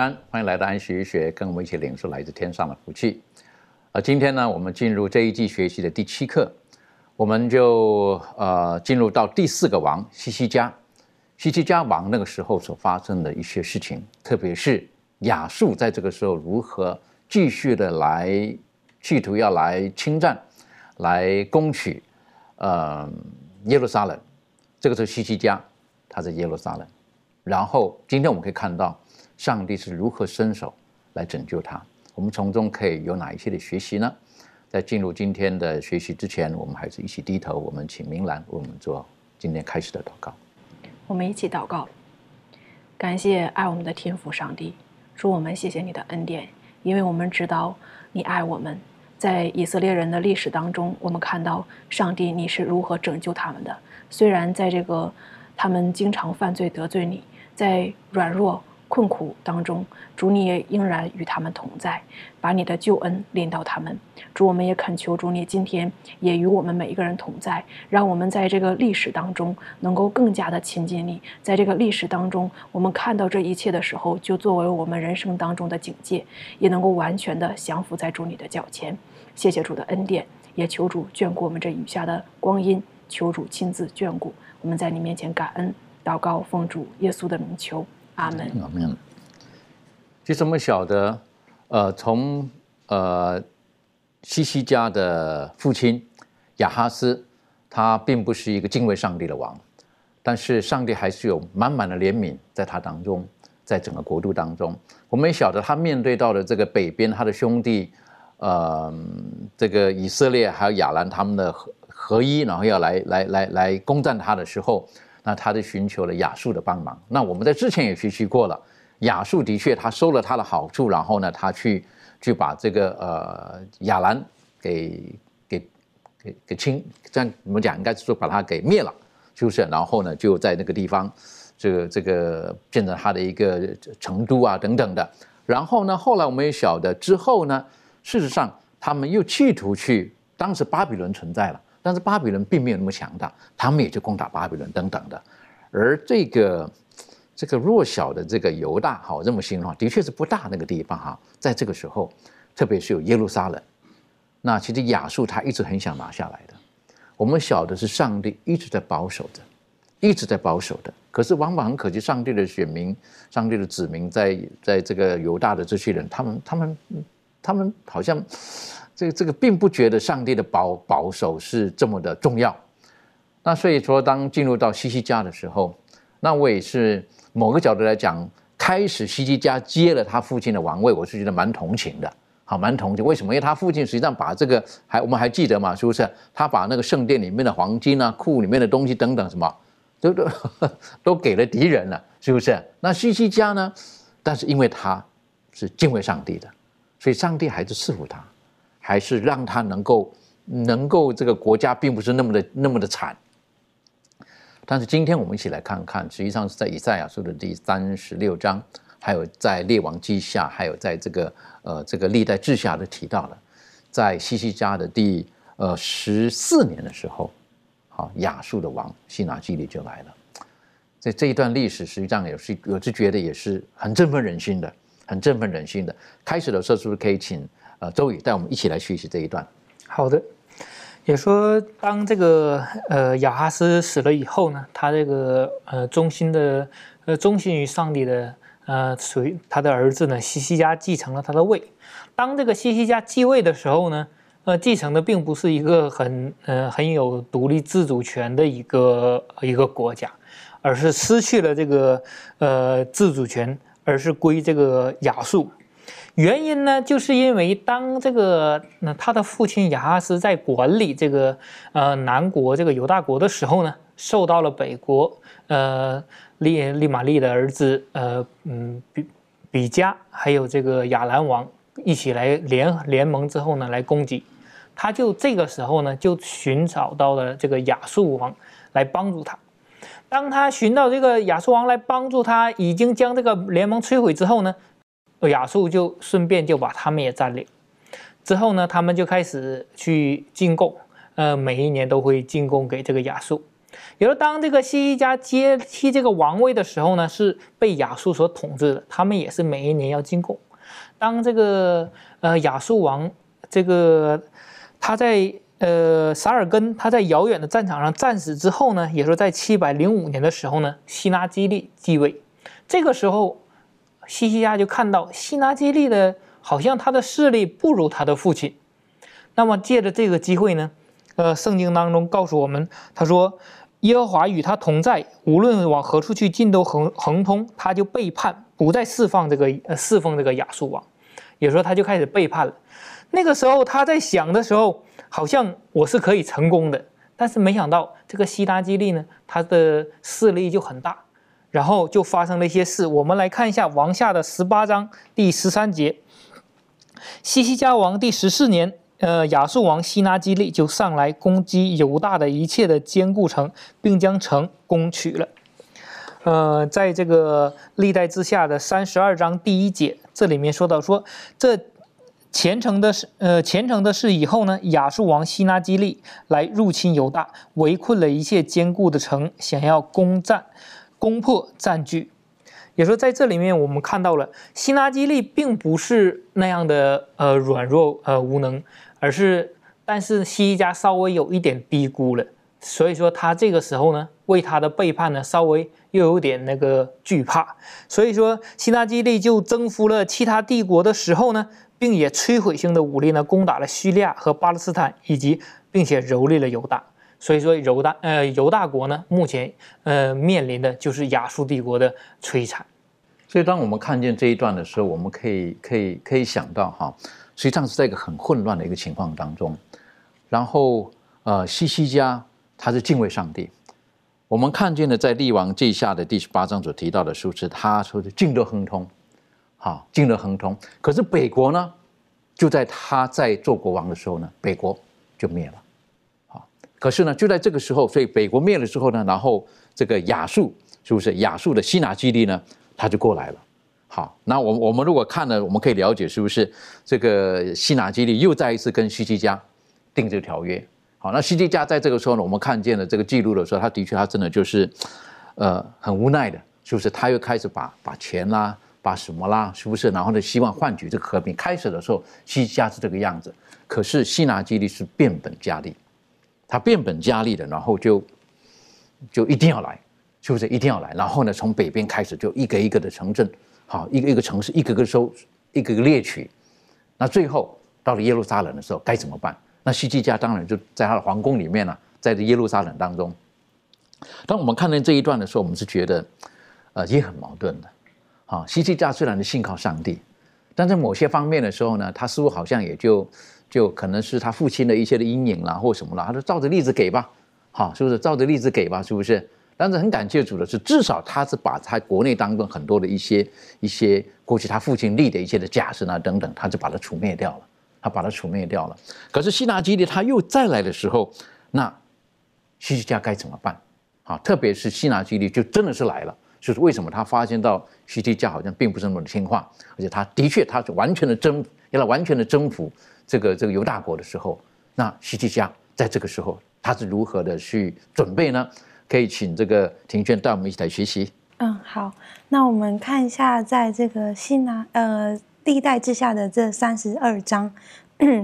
安，欢迎来到安学一学，跟我们一起领受来自天上的福气。呃，今天呢，我们进入这一季学习的第七课，我们就呃进入到第四个王西西家。西西家王那个时候所发生的一些事情，特别是亚述在这个时候如何继续的来企图要来侵占、来攻取呃耶路撒冷。这个是西西家，他在耶路撒冷。然后今天我们可以看到上帝是如何伸手来拯救他。我们从中可以有哪一些的学习呢？在进入今天的学习之前，我们还是一起低头，我们请明兰为我们做今天开始的祷告。我们一起祷告，感谢爱我们的天父上帝，主我们谢谢你的恩典，因为我们知道你爱我们。在以色列人的历史当中，我们看到上帝你是如何拯救他们的。虽然在这个他们经常犯罪得罪你，在软弱困苦当中，主你也仍然与他们同在，把你的救恩临到他们。主，我们也恳求主你今天也与我们每一个人同在，让我们在这个历史当中能够更加的亲近你。在这个历史当中，我们看到这一切的时候，就作为我们人生当中的警戒，也能够完全的降服在主你的脚前。谢谢主的恩典，也求主眷顾我们这余下的光阴，求主亲自眷顾。我们在你面前感恩祷告，奉主耶稣的名求，阿门。阿门。其实我们晓得，呃，从呃西西家的父亲亚哈斯，他并不是一个敬畏上帝的王，但是上帝还是有满满的怜悯在他当中，在整个国度当中。我们也晓得他面对到的这个北边他的兄弟，呃，这个以色列还有亚兰他们的合合一，然后要来来来来攻占他的时候，那他就寻求了亚述的帮忙。那我们在之前也学习过了。亚述的确，他收了他的好处，然后呢，他去去把这个呃亚兰给给给给清，这样怎么讲？应该是说把他给灭了，是不是？然后呢，就在那个地方，这个这个变成他的一个成都啊等等的。然后呢，后来我们也晓得之后呢，事实上他们又企图去，当时巴比伦存在了，但是巴比伦并没有那么强大，他们也就攻打巴比伦等等的，而这个。这个弱小的这个犹大，哈，这么形容，的确是不大那个地方哈。在这个时候，特别是有耶路撒冷，那其实亚述他一直很想拿下来的。我们晓得是上帝一直在保守着，一直在保守的。可是往往很可惜，上帝的选民、上帝的子民，在在这个犹大的这些人，他们、他们、他们好像这个这个并不觉得上帝的保保守是这么的重要。那所以说，当进入到西西家的时候，那我也是。某个角度来讲，开始西西家接了他父亲的王位，我是觉得蛮同情的，好，蛮同情。为什么？因为他父亲实际上把这个还我们还记得嘛，是不是？他把那个圣殿里面的黄金啊、库里面的东西等等什么，都都都给了敌人了，是不是？那西西家呢？但是因为他是敬畏上帝的，所以上帝还是赐福他，还是让他能够能够这个国家并不是那么的那么的惨。但是今天我们一起来看看，实际上是在以赛亚书的第三十六章，还有在列王记下，还有在这个呃这个历代志下都提到了，在西西家的第呃十四年的时候，好亚述的王西拿基利就来了。在这一段历史，实际上也是我是觉得也是很振奋人心的，很振奋人心的。开始的时候，是不是可以请呃周宇带我们一起来学习这一段？好的。也说，当这个呃亚哈斯死了以后呢，他这个呃忠心的呃忠心于上帝的呃属于他的儿子呢西西家继承了他的位。当这个西西家继位的时候呢，呃继承的并不是一个很呃很有独立自主权的一个一个国家，而是失去了这个呃自主权，而是归这个亚述。原因呢，就是因为当这个那他的父亲亚哈斯在管理这个呃南国这个犹大国的时候呢，受到了北国呃利利玛利的儿子呃嗯比比加还有这个亚兰王一起来联联盟之后呢来攻击，他就这个时候呢就寻找到了这个亚述王来帮助他。当他寻到这个亚述王来帮助他，已经将这个联盟摧毁之后呢。亚述就顺便就把他们也占领，之后呢，他们就开始去进贡，呃，每一年都会进贡给这个亚述。也就当这个西西家接替这个王位的时候呢，是被亚述所统治的，他们也是每一年要进贡。当这个呃亚述王这个他在呃撒尔根他在遥远的战场上战死之后呢，也说在七百零五年的时候呢，希拉基利继位，这个时候。西西家就看到西拿基利的，好像他的势力不如他的父亲。那么借着这个机会呢，呃，圣经当中告诉我们，他说耶和华与他同在，无论往何处去，尽都横横通。他就背叛，不再释放这个呃侍奉这个亚述王，也说他就开始背叛了。那个时候他在想的时候，好像我是可以成功的，但是没想到这个西达基利呢，他的势力就很大。然后就发生了一些事，我们来看一下王下的十八章第十三节。西西家王第十四年，呃，亚述王西拿基利就上来攻击犹大的一切的坚固城，并将城攻取了。呃，在这个历代之下的三十二章第一节，这里面说到说，这虔诚的是，呃，虔诚的是以后呢，亚述王西拿基利来入侵犹大，围困了一切坚固的城，想要攻占。攻破占据，也说在这里面我们看到了希拉基利并不是那样的呃软弱呃无能，而是但是西家稍微有一点低估了，所以说他这个时候呢为他的背叛呢稍微又有点那个惧怕，所以说希拉基利就征服了其他帝国的时候呢，并且摧毁性的武力呢攻打了叙利亚和巴勒斯坦，以及并且蹂躏了犹大。所以说犹大呃犹大国呢，目前呃面临的就是亚述帝国的摧残。所以当我们看见这一段的时候，我们可以可以可以想到哈，实际上是在一个很混乱的一个情况当中。然后呃西西家他是敬畏上帝，我们看见的在立王记下的第十八章所提到的数字，他说的尽得亨通，好尽得亨通。可是北国呢，就在他在做国王的时候呢，北国就灭了。可是呢，就在这个时候，所以北国灭了之后呢，然后这个亚述是不是亚述的西拿基利呢？他就过来了。好，那我我们如果看了，我们可以了解是不是这个西拿基利又再一次跟西西家订这个条约？好，那西西家在这个时候呢，我们看见了这个记录的时候，他的确他真的就是呃很无奈的，是不是？他又开始把把钱啦，把什么啦，是不是？然后呢，希望换取这个和平。开始的时候，西西家是这个样子，可是西拿基利是变本加厉。他变本加厉的，然后就就一定要来，是不是一定要来？然后呢，从北边开始就一个一个的城镇，好，一个一个城市，一个个收，一个个猎取。那最后到了耶路撒冷的时候，该怎么办？那西基家当然就在他的皇宫里面呢，在这耶路撒冷当中。当我们看到这一段的时候，我们是觉得，呃，也很矛盾的。好，西基家虽然是信靠上帝，但在某些方面的时候呢，他似乎好像也就。就可能是他父亲的一些的阴影啦，或什么啦，他就照着例子给吧，好，是不是照着例子给吧？是不是？但是很感谢主的是，至少他是把他国内当中很多的一些一些过去他父亲立的一些的假设啊等等，他就把它除灭掉了，他把它除灭掉了。可是希纳基利他又再来的时候，那西西家该怎么办？好，特别是希纳基利就真的是来了，就是为什么他发现到西西家好像并不是那么的听话，而且他的确他是完全的征服，要来完全的征服。这个这个犹大国的时候，那西西家在这个时候他是如何的去准备呢？可以请这个庭娟带我们一起来学习。嗯，好，那我们看一下，在这个新拿呃历代之下的这三十二章，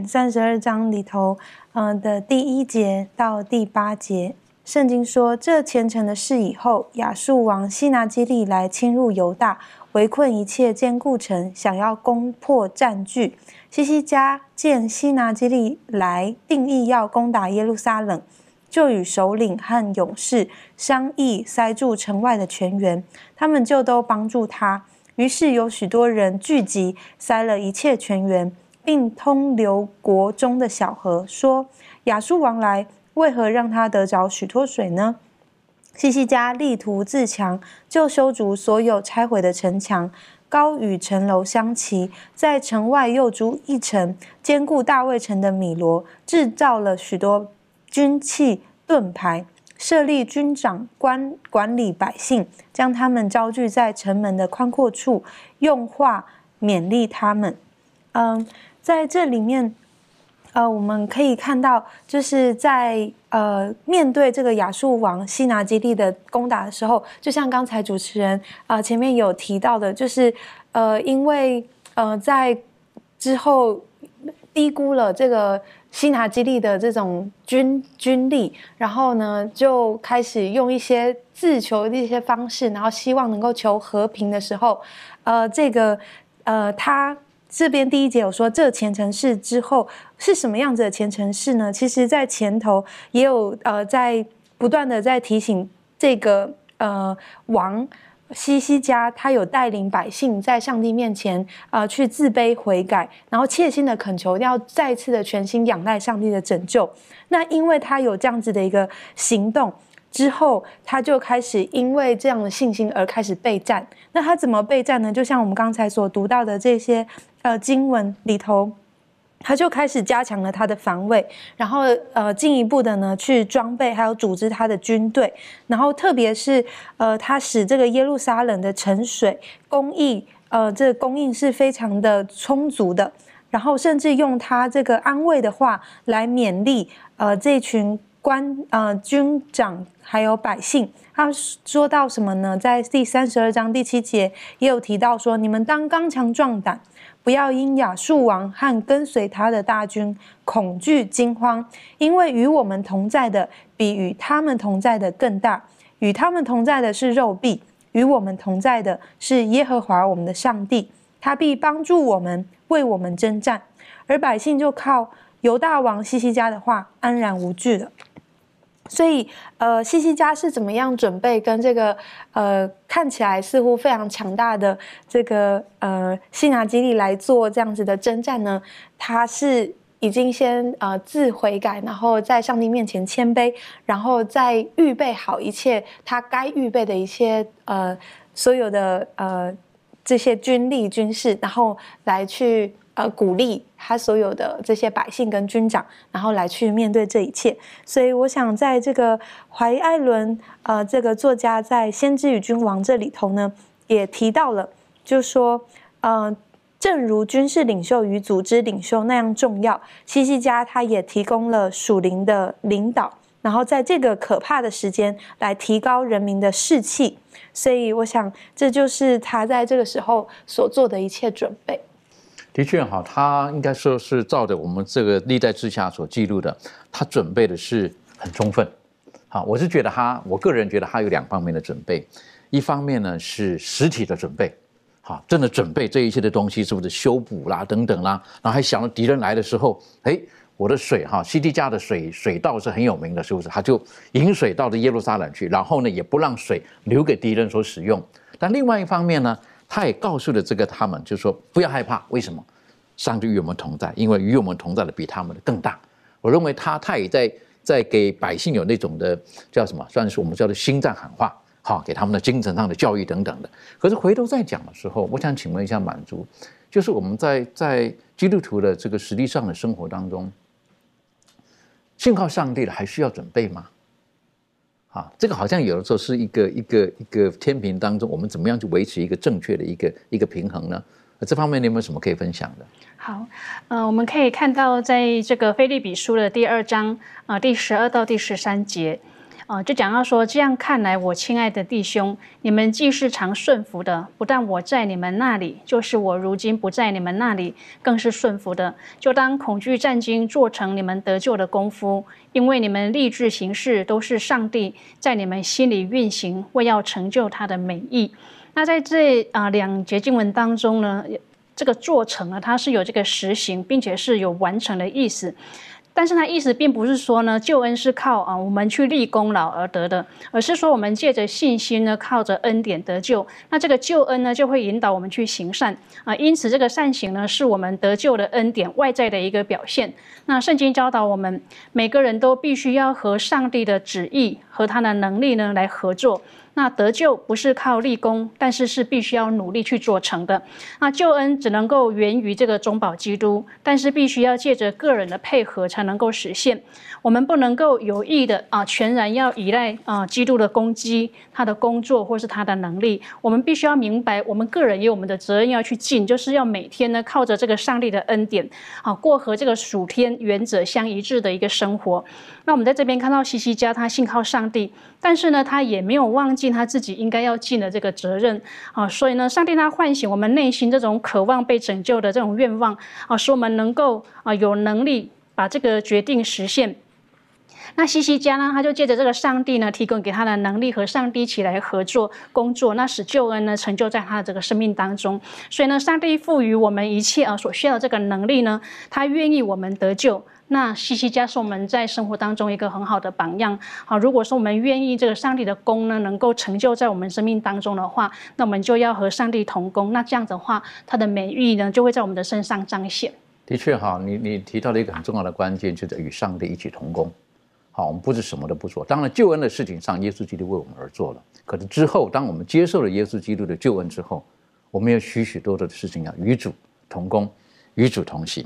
三十二章里头，嗯的第一节到第八节，圣经说，这虔诚的事以后，亚述王西拿基利来侵入犹大，围困一切坚固城，想要攻破占据。西西家见西拿基利来，定义要攻打耶路撒冷，就与首领和勇士商议，塞住城外的泉源，他们就都帮助他。于是有许多人聚集，塞了一切泉源，并通流国中的小河，说：“亚述王来，为何让他得着许多水呢？”西西家力图自强，就修筑所有拆毁的城墙，高与城楼相齐，在城外又筑一城，坚固大卫城的米罗，制造了许多军器盾牌。设立军长官管理百姓，将他们招聚在城门的宽阔处，用话勉励他们。嗯，在这里面，呃，我们可以看到，就是在呃面对这个亚述王西拿基地的攻打的时候，就像刚才主持人啊前面有提到的，就是呃，因为呃在之后低估了这个。西拿基地的这种军军力，然后呢，就开始用一些自求的一些方式，然后希望能够求和平的时候，呃，这个呃，他这边第一节有说这前程式之后是什么样子的前程式呢？其实，在前头也有呃，在不断的在提醒这个呃王。西西家他有带领百姓在上帝面前啊去自卑悔改，然后切心的恳求，要再次的全心仰赖上帝的拯救。那因为他有这样子的一个行动之后，他就开始因为这样的信心而开始备战。那他怎么备战呢？就像我们刚才所读到的这些呃经文里头。他就开始加强了他的防卫，然后呃进一步的呢去装备还有组织他的军队，然后特别是呃他使这个耶路撒冷的沉水供应呃这供应是非常的充足的，然后甚至用他这个安慰的话来勉励呃这群官呃军长还有百姓。他说到什么呢？在第三十二章第七节也有提到说：你们当刚强壮胆。不要因亚述王和跟随他的大军恐惧惊慌，因为与我们同在的比与他们同在的更大。与他们同在的是肉臂，与我们同在的是耶和华我们的上帝，他必帮助我们，为我们征战。而百姓就靠犹大王西西家的话安然无惧了。所以，呃，西西家是怎么样准备跟这个呃看起来似乎非常强大的这个呃西拿基利来做这样子的征战呢？他是已经先呃自悔改，然后在上帝面前谦卑，然后再预备好一切他该预备的一些呃所有的呃这些军力军事，然后来去。呃，鼓励他所有的这些百姓跟军长，然后来去面对这一切。所以，我想在这个怀艾伦呃这个作家在《先知与君王》这里头呢，也提到了，就说，呃，正如军事领袖与组织领袖那样重要，西西家他也提供了属灵的领导，然后在这个可怕的时间来提高人民的士气。所以，我想这就是他在这个时候所做的一切准备。的确哈，他应该说是照着我们这个历代之下所记录的，他准备的是很充分。好，我是觉得他，我个人觉得他有两方面的准备，一方面呢是实体的准备，好，真的准备这一切的东西是不是修补啦等等啦，然后还想到敌人来的时候，哎，我的水哈，西提加的水水道是很有名的，是不是？他就引水到了耶路撒冷去，然后呢也不让水留给敌人所使用。但另外一方面呢？他也告诉了这个他们，就说不要害怕，为什么？上帝与我们同在，因为与我们同在的比他们的更大。我认为他他也在在给百姓有那种的叫什么，算是我们叫做心脏喊话，好，给他们的精神上的教育等等的。可是回头再讲的时候，我想请问一下满足，就是我们在在基督徒的这个实际上的生活当中，信靠上帝的还需要准备吗？啊，这个好像有的时候是一个一个一个天平当中，我们怎么样去维持一个正确的一个一个平衡呢？这方面你有没有什么可以分享的？好，呃，我们可以看到在这个菲利比书的第二章啊第十二到第十三节，啊，就讲到说，这样看来，我亲爱的弟兄，你们既是常顺服的，不但我在你们那里，就是我如今不在你们那里，更是顺服的。就当恐惧战惊做成你们得救的功夫，因为你们立志行事都是上帝在你们心里运行，为要成就他的美意。那在这啊两节经文当中呢，这个做成呢，它是有这个实行，并且是有完成的意思。但是它意思并不是说呢，救恩是靠啊我们去立功劳而得的，而是说我们借着信心呢，靠着恩典得救。那这个救恩呢，就会引导我们去行善啊。因此，这个善行呢，是我们得救的恩典外在的一个表现。那圣经教导我们，每个人都必须要和上帝的旨意和他的能力呢来合作。那得救不是靠立功，但是是必须要努力去做成的。那救恩只能够源于这个中保基督，但是必须要借着个人的配合才能够实现。我们不能够有意的啊，全然要依赖啊基督的攻击、他的工作或是他的能力。我们必须要明白，我们个人有我们的责任要去尽，就是要每天呢靠着这个上帝的恩典啊，过和这个属天原则相一致的一个生活。那我们在这边看到西西家，他信靠上帝，但是呢，他也没有忘记他自己应该要尽的这个责任啊。所以呢，上帝他唤醒我们内心这种渴望被拯救的这种愿望啊，使我们能够啊有能力把这个决定实现。那西西家呢，他就借着这个上帝呢提供给他的能力和上帝一起来合作工作，那使救恩呢成就在他的这个生命当中。所以呢，上帝赋予我们一切啊所需要的这个能力呢，他愿意我们得救。那西西家是我们在生活当中一个很好的榜样。好，如果说我们愿意这个上帝的功呢，能够成就在我们生命当中的话，那我们就要和上帝同工。那这样子的话，他的美誉呢，就会在我们的身上彰显。的确哈，你你提到了一个很重要的关键，就是与上帝一起同工。好，我们不是什么都不做。当然，救恩的事情上，耶稣基督为我们而做了。可是之后，当我们接受了耶稣基督的救恩之后，我们有许许多多的事情要与主同工，与主同行。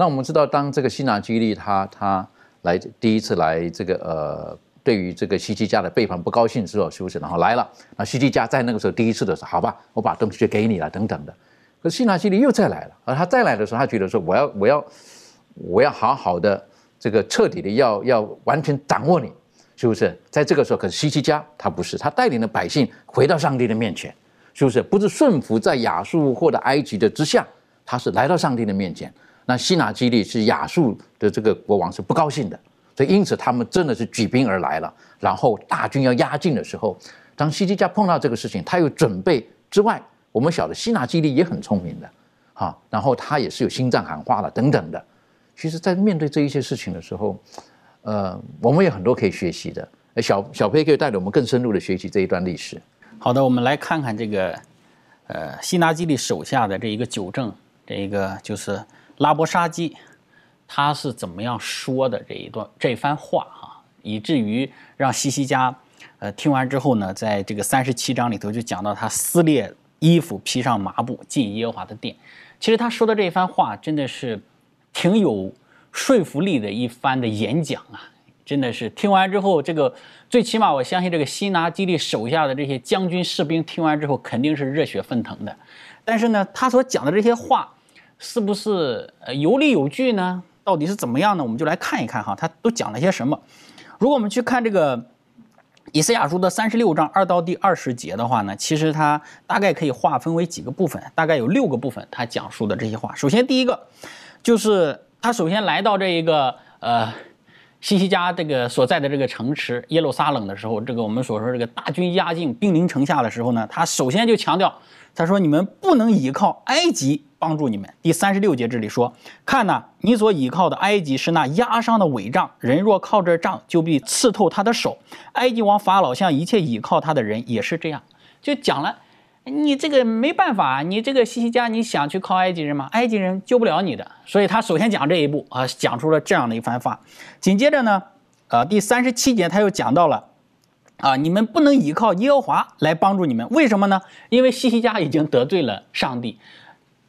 那我们知道，当这个希拿基利他他来第一次来这个呃，对于这个西基家的背叛不高兴之后，是不是？然后来了，那西基家在那个时候第一次的时候，好吧，我把东西就给你了，等等的。可是希拿基利又再来了，而他再来的时候，他觉得说，我要我要我要好好的这个彻底的要要完全掌握你，是不是？在这个时候，可是西基家他不是，他带领的百姓回到上帝的面前，是不是？不是顺服在亚述或者埃及的之下，他是来到上帝的面前。那西拿基利是亚述的这个国王是不高兴的，所以因此他们真的是举兵而来了。然后大军要压境的时候，当西基家碰到这个事情，他有准备之外，我们晓得西拿基利也很聪明的，哈，然后他也是有心脏喊话了等等的。其实，在面对这一些事情的时候，呃，我们有很多可以学习的。小小飞可以带着我们更深入的学习这一段历史。好的，我们来看看这个，呃，西拿基利手下的这一个九正，这一个就是。拉伯沙基，他是怎么样说的这一段这番话啊，以至于让西西家，呃，听完之后呢，在这个三十七章里头就讲到他撕裂衣服，披上麻布进耶和华的殿。其实他说的这一番话真的是挺有说服力的一番的演讲啊，真的是听完之后，这个最起码我相信这个西拿基利手下的这些将军士兵听完之后肯定是热血沸腾的。但是呢，他所讲的这些话。是不是呃有理有据呢？到底是怎么样呢？我们就来看一看哈，他都讲了些什么。如果我们去看这个以赛亚书的三十六章二到第二十节的话呢，其实它大概可以划分为几个部分，大概有六个部分，他讲述的这些话。首先第一个就是他首先来到这一个呃西西家这个所在的这个城池耶路撒冷的时候，这个我们所说这个大军压境兵临城下的时候呢，他首先就强调，他说你们不能依靠埃及。帮助你们。第三十六节这里说：“看呐，你所倚靠的埃及是那压伤的伪杖，人若靠这杖，就必刺透他的手。埃及王法老向一切倚靠他的人也是这样。”就讲了，你这个没办法，你这个西西家，你想去靠埃及人吗？埃及人救不了你的。所以他首先讲这一步啊，讲出了这样的一番话。紧接着呢，呃，第三十七节他又讲到了，啊，你们不能依靠耶和华来帮助你们，为什么呢？因为西西家已经得罪了上帝。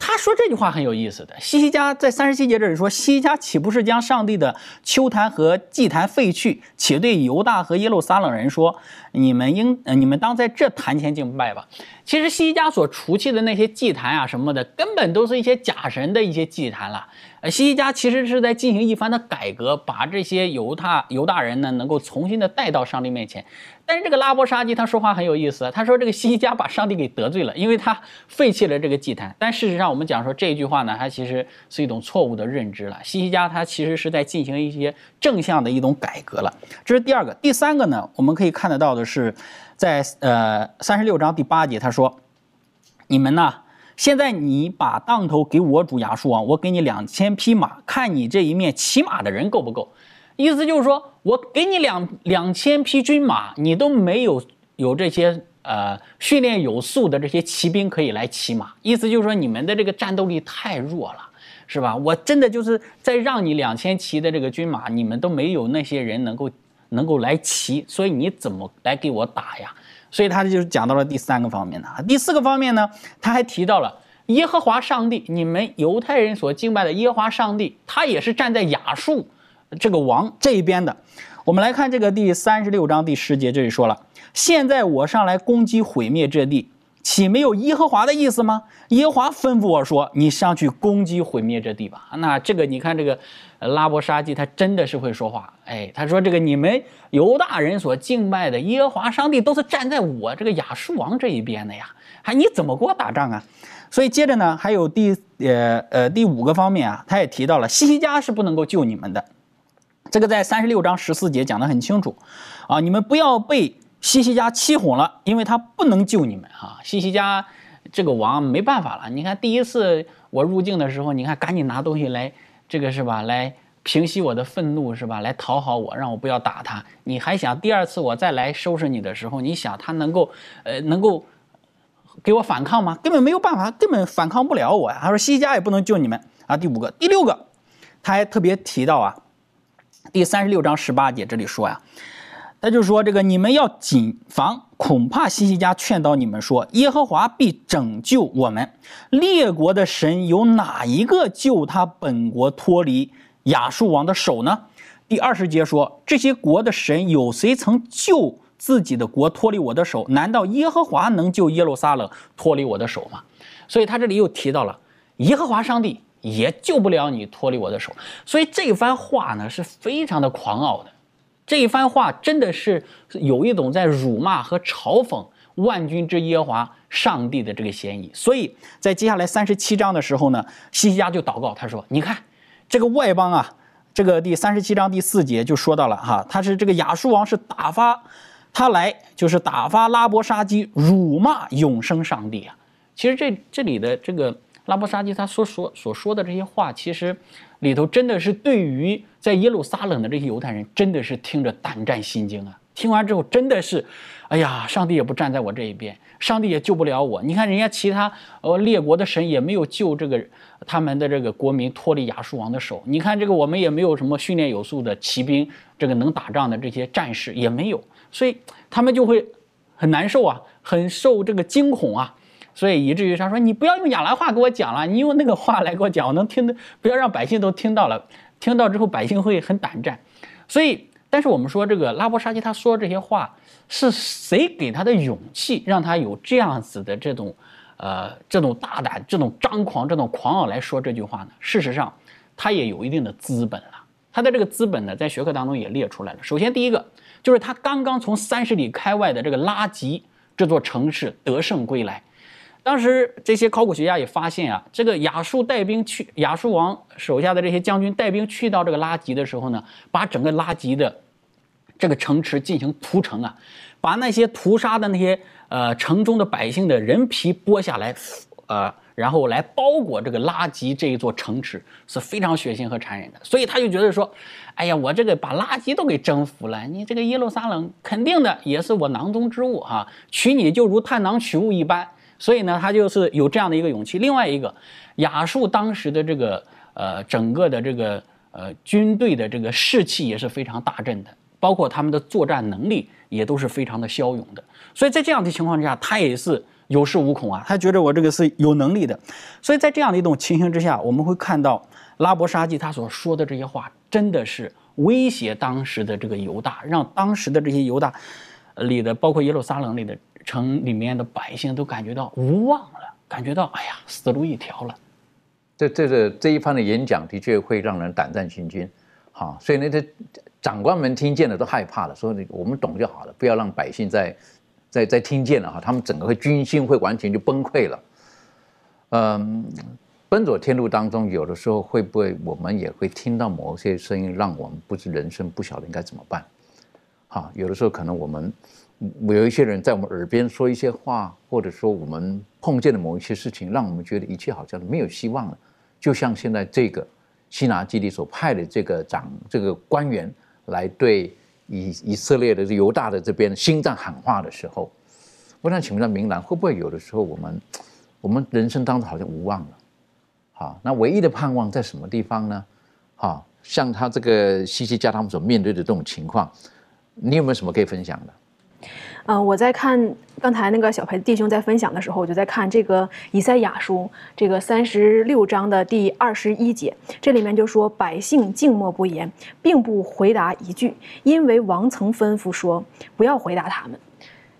他说这句话很有意思的，西西家在三十七节这里说，西西家岂不是将上帝的秋坛和祭坛废去，且对犹大和耶路撒冷人说，你们应，你们当在这坛前敬拜吧。其实西西家所除去的那些祭坛啊什么的，根本都是一些假神的一些祭坛了。呃，西西家其实是在进行一番的改革，把这些犹大犹大人呢能够重新的带到上帝面前。但是这个拉伯沙基他说话很有意思，他说这个西西家把上帝给得罪了，因为他废弃了这个祭坛。但事实上，我们讲说这句话呢，它其实是一种错误的认知了。西西家他其实是在进行一些正向的一种改革了。这是第二个，第三个呢，我们可以看得到的是，在呃三十六章第八节，他说：“你们呢？”现在你把当头给我主亚述王，我给你两千匹马，看你这一面骑马的人够不够？意思就是说我给你两两千匹军马，你都没有有这些呃训练有素的这些骑兵可以来骑马。意思就是说你们的这个战斗力太弱了，是吧？我真的就是在让你两千骑的这个军马，你们都没有那些人能够能够来骑，所以你怎么来给我打呀？所以他就是讲到了第三个方面的，第四个方面呢，他还提到了耶和华上帝，你们犹太人所敬拜的耶和华上帝，他也是站在亚述这个王这一边的。我们来看这个第三十六章第十节，这里说了：现在我上来攻击毁灭这地，岂没有耶和华的意思吗？耶和华吩咐我说：你上去攻击毁灭这地吧。那这个你看这个。拉伯沙基他真的是会说话，哎，他说这个你们犹大人所敬拜的耶和华上帝都是站在我这个亚述王这一边的呀，还你怎么给我打仗啊？所以接着呢，还有第呃呃第五个方面啊，他也提到了西西家是不能够救你们的，这个在三十六章十四节讲得很清楚啊，你们不要被西西家欺哄了，因为他不能救你们啊，西西家这个王没办法了，你看第一次我入境的时候，你看赶紧拿东西来。这个是吧？来平息我的愤怒是吧？来讨好我，让我不要打他。你还想第二次我再来收拾你的时候，你想他能够呃能够给我反抗吗？根本没有办法，根本反抗不了我呀。他说西西家也不能救你们啊。第五个、第六个，他还特别提到啊，第三十六章十八节这里说呀。他就说：“这个你们要谨防，恐怕西西家劝导你们说，耶和华必拯救我们。列国的神有哪一个救他本国脱离亚述王的手呢？”第二十节说：“这些国的神有谁曾救自己的国脱离我的手？难道耶和华能救耶路撒冷脱离我的手吗？”所以他这里又提到了耶和华上帝也救不了你脱离我的手。所以这番话呢是非常的狂傲的。这一番话真的是有一种在辱骂和嘲讽万军之耶和华上帝的这个嫌疑，所以在接下来三十七章的时候呢，西西家就祷告，他说：“你看，这个外邦啊，这个第三十七章第四节就说到了哈，他是这个亚述王是打发他来，就是打发拉伯沙基辱骂永生上帝啊。其实这这里的这个拉伯沙基他所说所说的这些话，其实。”里头真的是对于在耶路撒冷的这些犹太人，真的是听着胆战心惊啊！听完之后真的是，哎呀，上帝也不站在我这一边，上帝也救不了我。你看人家其他呃列国的神也没有救这个他们的这个国民脱离亚述王的手。你看这个我们也没有什么训练有素的骑兵，这个能打仗的这些战士也没有，所以他们就会很难受啊，很受这个惊恐啊。所以以至于他说：“你不要用亚兰话给我讲了，你用那个话来给我讲，我能听得，不要让百姓都听到了，听到之后百姓会很胆战。”所以，但是我们说这个拉伯沙基他说这些话是谁给他的勇气，让他有这样子的这种，呃，这种大胆、这种张狂、这种狂傲来说这句话呢？事实上，他也有一定的资本了。他的这个资本呢，在学科当中也列出来了。首先，第一个就是他刚刚从三十里开外的这个拉吉这座城市得胜归来。当时这些考古学家也发现啊，这个亚述带兵去亚述王手下的这些将军带兵去到这个拉吉的时候呢，把整个拉吉的这个城池进行屠城啊，把那些屠杀的那些呃城中的百姓的人皮剥下来，呃，然后来包裹这个拉吉这一座城池，是非常血腥和残忍的。所以他就觉得说，哎呀，我这个把拉吉都给征服了，你这个耶路撒冷肯定的也是我囊中之物哈，取你就如探囊取物一般。所以呢，他就是有这样的一个勇气。另外一个，亚述当时的这个呃整个的这个呃军队的这个士气也是非常大振的，包括他们的作战能力也都是非常的骁勇的。所以在这样的情况之下，他也是有恃无恐啊，他觉得我这个是有能力的。所以在这样的一种情形之下，我们会看到拉伯沙基他所说的这些话，真的是威胁当时的这个犹大，让当时的这些犹大里的，包括耶路撒冷里的。城里面的百姓都感觉到无望了，感觉到哎呀，死路一条了。这这这这一番的演讲的确会让人胆战心惊，哈，所以那些长官们听见了都害怕了，说我们懂就好了，不要让百姓再再再听见了哈，他们整个军心会完全就崩溃了。嗯，奔走天路当中，有的时候会不会我们也会听到某些声音，让我们不知人生，不晓得应该怎么办？哈，有的时候可能我们有一些人在我们耳边说一些话，或者说我们碰见的某一些事情，让我们觉得一切好像没有希望了。就像现在这个西拿基地所派的这个长这个官员来对以以色列的犹大的这边心脏喊话的时候，我想请问一下明兰，会不会有的时候我们我们人生当中好像无望了？好，那唯一的盼望在什么地方呢？好，像他这个西西家他们所面对的这种情况，你有没有什么可以分享的？嗯，我在看刚才那个小培弟兄在分享的时候，我就在看这个以赛亚书这个三十六章的第二十一节，这里面就说百姓静默不言，并不回答一句，因为王曾吩咐说不要回答他们。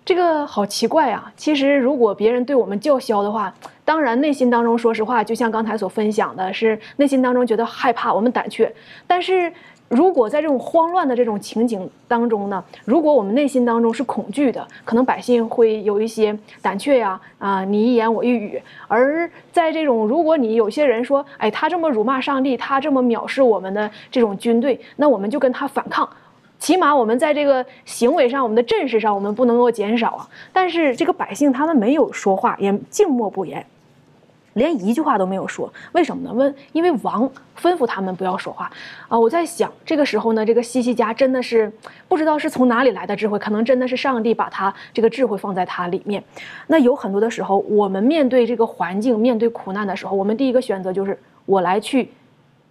这个好奇怪啊！其实如果别人对我们叫嚣的话，当然内心当中说实话，就像刚才所分享的，是内心当中觉得害怕，我们胆怯，但是。如果在这种慌乱的这种情景当中呢，如果我们内心当中是恐惧的，可能百姓会有一些胆怯呀，啊，你一言我一语。而在这种，如果你有些人说，哎，他这么辱骂上帝，他这么藐视我们的这种军队，那我们就跟他反抗，起码我们在这个行为上，我们的阵势上，我们不能够减少啊。但是这个百姓他们没有说话，也静默不言。连一句话都没有说，为什么呢？问，因为王吩咐他们不要说话啊！我在想，这个时候呢，这个西西家真的是不知道是从哪里来的智慧，可能真的是上帝把他这个智慧放在他里面。那有很多的时候，我们面对这个环境、面对苦难的时候，我们第一个选择就是我来去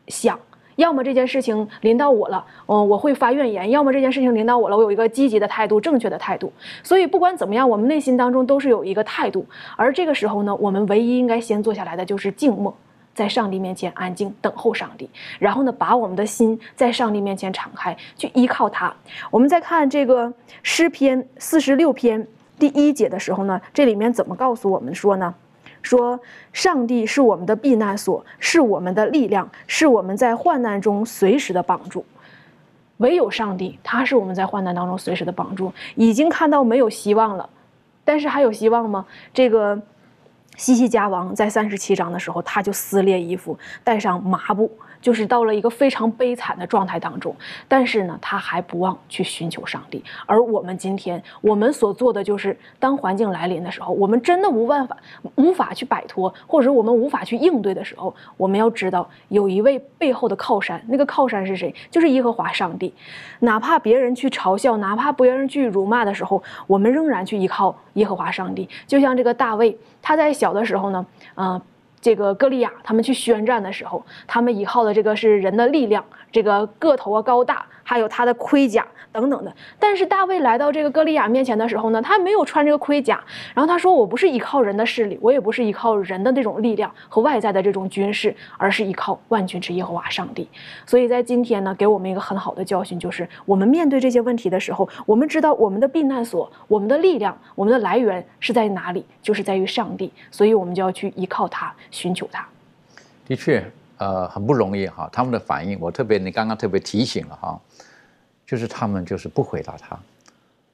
想。要么这件事情临到我了，嗯，我会发怨言；要么这件事情临到我了，我有一个积极的态度、正确的态度。所以不管怎么样，我们内心当中都是有一个态度。而这个时候呢，我们唯一应该先做下来的就是静默，在上帝面前安静等候上帝，然后呢，把我们的心在上帝面前敞开，去依靠他。我们再看这个诗篇四十六篇第一节的时候呢，这里面怎么告诉我们说呢？说，上帝是我们的避难所，是我们的力量，是我们在患难中随时的帮助。唯有上帝，他是我们在患难当中随时的帮助。已经看到没有希望了，但是还有希望吗？这个西西家王在三十七章的时候，他就撕裂衣服，带上麻布。就是到了一个非常悲惨的状态当中，但是呢，他还不忘去寻求上帝。而我们今天，我们所做的就是，当环境来临的时候，我们真的无办法、无法去摆脱，或者说我们无法去应对的时候，我们要知道有一位背后的靠山，那个靠山是谁？就是耶和华上帝。哪怕别人去嘲笑，哪怕别人去辱骂的时候，我们仍然去依靠耶和华上帝。就像这个大卫，他在小的时候呢，啊。这个歌利亚他们去宣战的时候，他们依靠的这个是人的力量，这个个头啊高大，还有他的盔甲。等等的，但是大卫来到这个歌利亚面前的时候呢，他没有穿这个盔甲，然后他说：“我不是依靠人的势力，我也不是依靠人的那种力量和外在的这种军事，而是依靠万军之耶和华上帝。”所以在今天呢，给我们一个很好的教训，就是我们面对这些问题的时候，我们知道我们的避难所、我们的力量、我们的来源是在哪里，就是在于上帝，所以我们就要去依靠他，寻求他。的确，呃，很不容易哈，他们的反应，我特别，你刚刚特别提醒了哈。就是他们就是不回答他，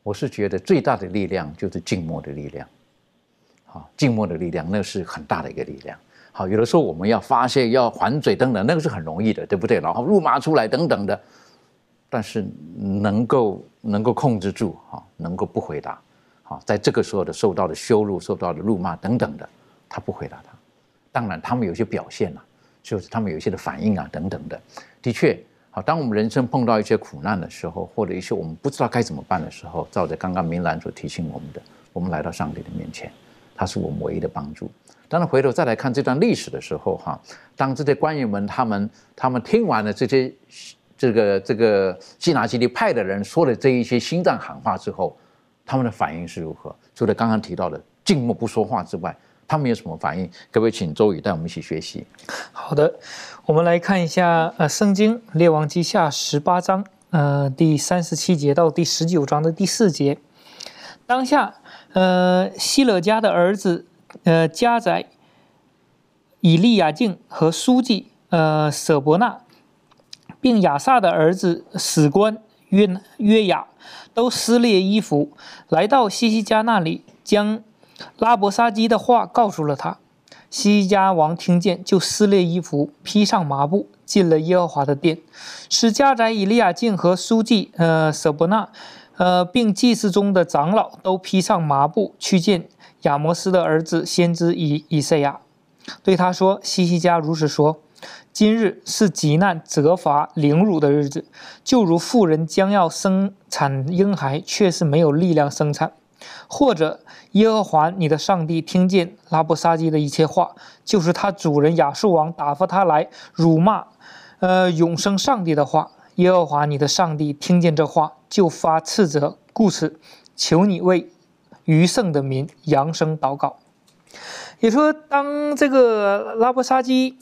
我是觉得最大的力量就是静默的力量，好，静默的力量那是很大的一个力量。好，有的时候我们要发泄、要还嘴等等，那个是很容易的，对不对？然后辱骂出来等等的，但是能够能够控制住，哈，能够不回答，好，在这个时候的受到的羞辱、受到的辱骂等等的，他不回答他。当然，他们有些表现了，就是他们有一些的反应啊等等的，的确。好，当我们人生碰到一些苦难的时候，或者一些我们不知道该怎么办的时候，照着刚刚明兰所提醒我们的，我们来到上帝的面前，他是我们唯一的帮助。当然，回头再来看这段历史的时候，哈，当这些官员们他们他们听完了这些这个这个基拿基地派的人说的这一些心脏喊话之后，他们的反应是如何？除了刚刚提到的静默不说话之外，他们有什么反应？可不可以请周宇带我们一起学习？好的。我们来看一下，呃，《圣经·列王记下》十八章，呃，第三十七节到第十九章的第四节。当下，呃，希勒家的儿子，呃，家在以利亚敬和书记呃舍伯纳，并亚萨的儿子史官约约雅，都撕裂衣服，来到西西家那里，将拉伯沙基的话告诉了他。西西家王听见，就撕裂衣服，披上麻布，进了耶和华的殿，使家宰以利亚敬和书记呃舍伯纳，呃并祭司中的长老都披上麻布去见亚摩斯的儿子先知以以赛亚，对他说：“西西家如此说。”今日是极难、责罚、凌辱的日子，就如妇人将要生产婴孩，却是没有力量生产；或者耶和华你的上帝听见拉布沙基的一切话，就是他主人亚述王打发他来辱骂，呃，永生上帝的话。耶和华你的上帝听见这话，就发斥责，故此求你为余剩的民扬声祷告。也说，当这个拉布沙基。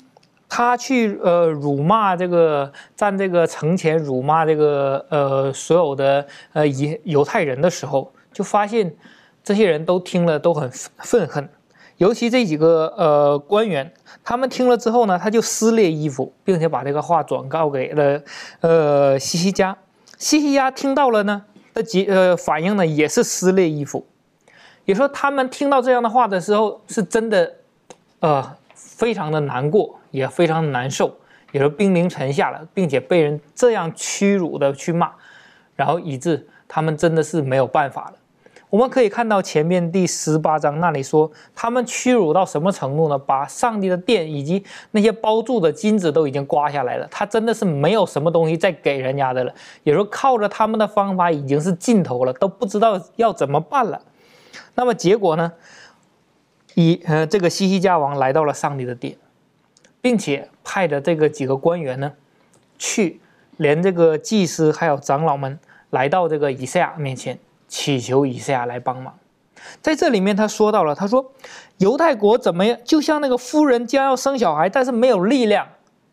他去呃辱骂这个站这个城前辱骂这个呃所有的呃犹犹太人的时候，就发现这些人都听了都很愤恨，尤其这几个呃官员，他们听了之后呢，他就撕裂衣服，并且把这个话转告给了呃西西家。西西家听到了呢，的结呃反应呢也是撕裂衣服。也说他们听到这样的话的时候，是真的呃非常的难过。也非常难受，也是兵临城下了，并且被人这样屈辱的去骂，然后以致他们真的是没有办法了。我们可以看到前面第十八章那里说，他们屈辱到什么程度呢？把上帝的殿以及那些包住的金子都已经刮下来了，他真的是没有什么东西再给人家的了。也说靠着他们的方法已经是尽头了，都不知道要怎么办了。那么结果呢？以呃这个西西家王来到了上帝的殿。并且派的这个几个官员呢，去连这个祭司还有长老们来到这个以赛亚面前，祈求以赛亚来帮忙。在这里面，他说到了，他说犹太国怎么样，就像那个夫人将要生小孩，但是没有力量，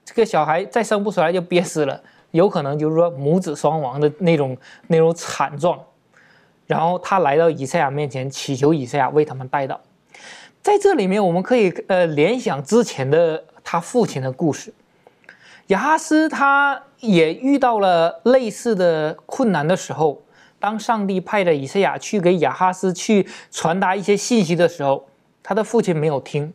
这个小孩再生不出来就憋死了，有可能就是说母子双亡的那种那种惨状。然后他来到以赛亚面前，祈求以赛亚为他们带到。在这里面，我们可以呃联想之前的。他父亲的故事，亚哈斯他也遇到了类似的困难的时候，当上帝派着以赛亚去给亚哈斯去传达一些信息的时候，他的父亲没有听，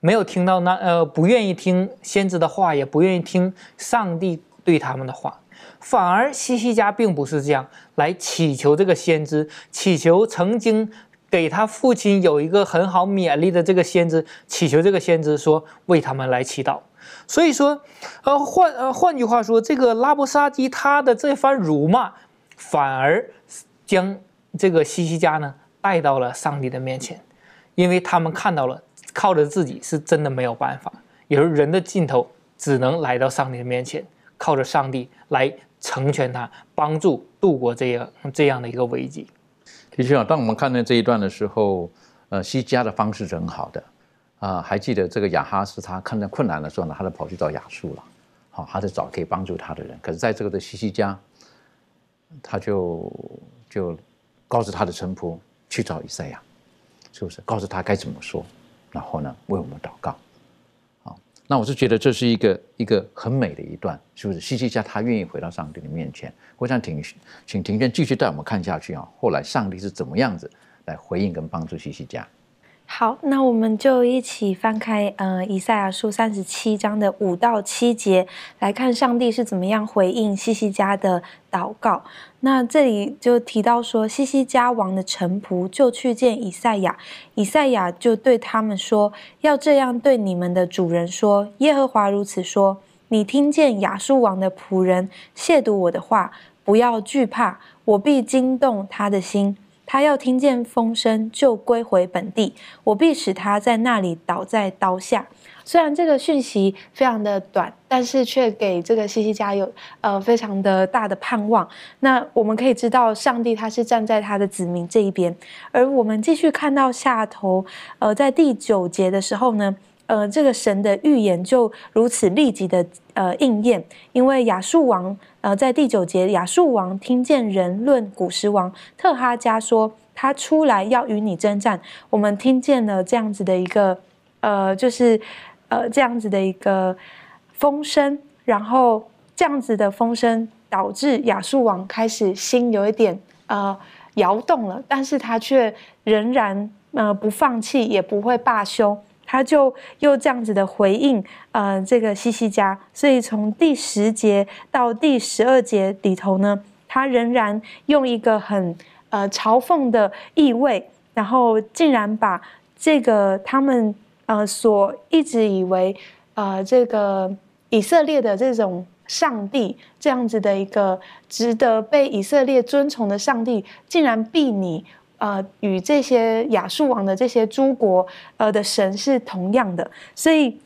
没有听到那呃不愿意听先知的话，也不愿意听上帝对他们的话，反而西西家并不是这样来祈求这个先知，祈求曾经。给他父亲有一个很好勉励的这个先知，祈求这个先知说为他们来祈祷。所以说，呃换呃换句话说，这个拉布沙基他的这番辱骂，反而将这个西西家呢带到了上帝的面前，因为他们看到了靠着自己是真的没有办法，也是人的尽头只能来到上帝的面前，靠着上帝来成全他，帮助度过这样这样的一个危机。的确啊，当我们看到这一段的时候，呃，西家的方式是很好的，啊，还记得这个亚哈斯他看到困难的时候呢，他就跑去找亚述了，好，他在找可以帮助他的人。可是在这个的西西家，他就就告诉他的臣仆去找以赛亚，是不是？告诉他该怎么说，然后呢，为我们祷告。好那我是觉得这是一个一个很美的一段，是不是？西西家他愿意回到上帝的面前。我想请请庭轩继续带我们看下去啊。后来上帝是怎么样子来回应跟帮助西西家？好，那我们就一起翻开呃以赛亚书三十七章的五到七节，来看上帝是怎么样回应西西家的祷告。那这里就提到说，西西家王的臣仆就去见以赛亚，以赛亚就对他们说：“要这样对你们的主人说，耶和华如此说：你听见亚述王的仆人亵渎我的话，不要惧怕，我必惊动他的心。”他要听见风声就归回本地，我必使他在那里倒在刀下。虽然这个讯息非常的短，但是却给这个西西家有呃非常的大的盼望。那我们可以知道，上帝他是站在他的子民这一边。而我们继续看到下头，呃，在第九节的时候呢。呃，这个神的预言就如此立即的呃应验，因为亚述王呃在第九节，亚述王听见人论古时王特哈加说他出来要与你征战，我们听见了这样子的一个呃，就是呃这样子的一个风声，然后这样子的风声导致亚述王开始心有一点呃摇动了，但是他却仍然呃不放弃，也不会罢休。他就又这样子的回应，呃，这个西西家，所以从第十节到第十二节里头呢，他仍然用一个很呃嘲讽的意味，然后竟然把这个他们呃所一直以为呃这个以色列的这种上帝这样子的一个值得被以色列尊崇的上帝，竟然避你。呃，与这些亚述王的这些诸国，呃的神是同样的，所以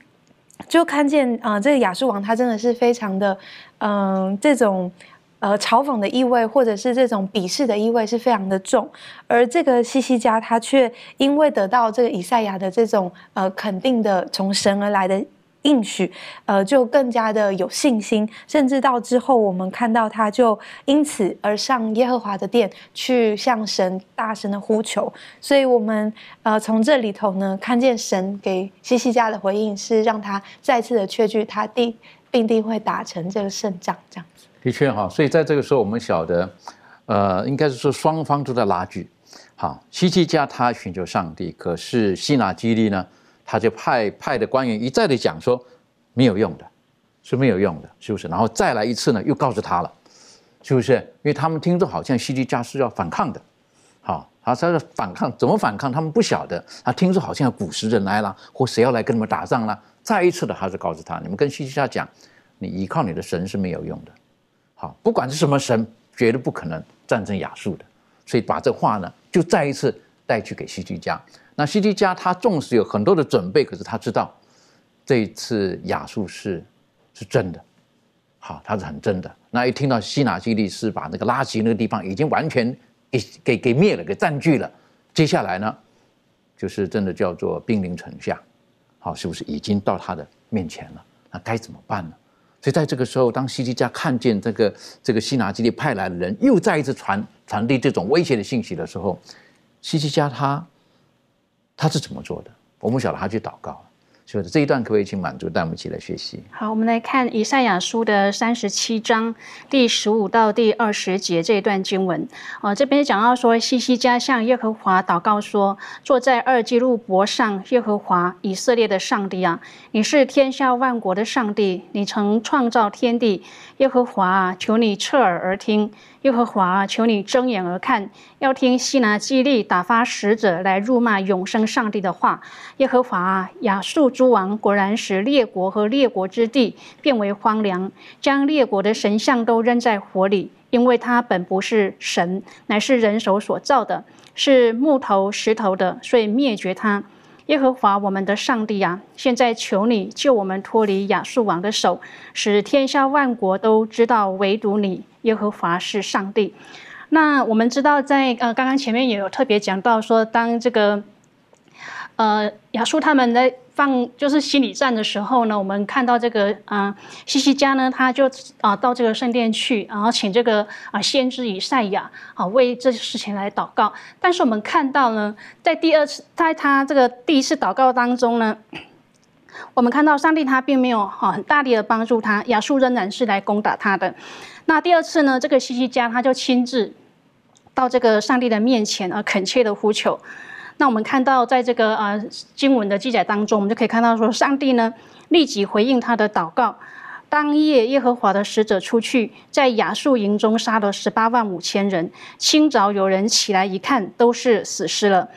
就看见啊，这个亚述王他真的是非常的，嗯，这种呃嘲讽的意味，或者是这种鄙视的意味是非常的重，而这个西西家他却因为得到这个以赛亚的这种呃肯定的从神而来的。应许，呃，就更加的有信心，甚至到之后，我们看到他就因此而上耶和华的殿去向神大声的呼求。所以，我们呃从这里头呢，看见神给西西家的回应是让他再次的确据他定必定会打成这个胜仗，这样子。的确哈，所以在这个时候，我们晓得，呃，应该是说双方都在拉锯。好，西西家他寻求上帝，可是西拿基利呢？他就派派的官员一再的讲说，没有用的，是没有用的，是不是？然后再来一次呢，又告诉他了，是不是？因为他们听着好像西西家是要反抗的，好，他他要反抗，怎么反抗？他们不晓得。他听说好像古时人来了，或谁要来跟你们打仗了。再一次的，还是告诉他，你们跟西西家讲，你依靠你的神是没有用的，好，不管是什么神，绝对不可能战胜亚述的。所以把这话呢，就再一次带去给西西家。那西西加他纵使有很多的准备，可是他知道这一次亚述是是真的，好，他是很真的。那一听到西拿基利是把那个拉吉那个地方已经完全给给给灭了，给占据了，接下来呢，就是真的叫做兵临城下，好，是不是已经到他的面前了？那该怎么办呢？所以在这个时候，当西西加看见这个这个西拿基利派来的人又再一次传传递这种威胁的信息的时候，西西加他。他是怎么做的？我们晓得他去祷告。所以这一段可不可以请满足带我们一起来学习？好，我们来看以赛亚书的三十七章第十五到第二十节这一段经文。啊，这边讲到说，西西家向耶和华祷告说：“坐在二基路伯上，耶和华以色列的上帝啊，你是天下万国的上帝，你曾创造天地。耶和华啊，求你侧耳而听。”耶和华，求你睁眼而看，要听西拿基利打发使者来辱骂永生上帝的话。耶和华，亚述诸王果然使列国和列国之地变为荒凉，将列国的神像都扔在火里，因为他本不是神，乃是人手所造的，是木头石头的，所以灭绝他。耶和华我们的上帝啊，现在求你救我们脱离亚述王的手，使天下万国都知道唯独你耶和华是上帝。那我们知道，在呃刚刚前面也有特别讲到说，当这个呃亚述他们的。放就是心理战的时候呢，我们看到这个啊西西家呢，他就啊到这个圣殿去，然后请这个啊先知以赛亚啊为这事情来祷告。但是我们看到呢，在第二次在他这个第一次祷告当中呢，我们看到上帝他并没有哈很大力的帮助他，亚述仍然是来攻打他的。那第二次呢，这个西西家他就亲自到这个上帝的面前啊恳切的呼求。那我们看到，在这个呃经文的记载当中，我们就可以看到说，上帝呢立即回应他的祷告。当夜，耶和华的使者出去，在亚述营中杀了十八万五千人。清早有人起来一看，都是死尸了。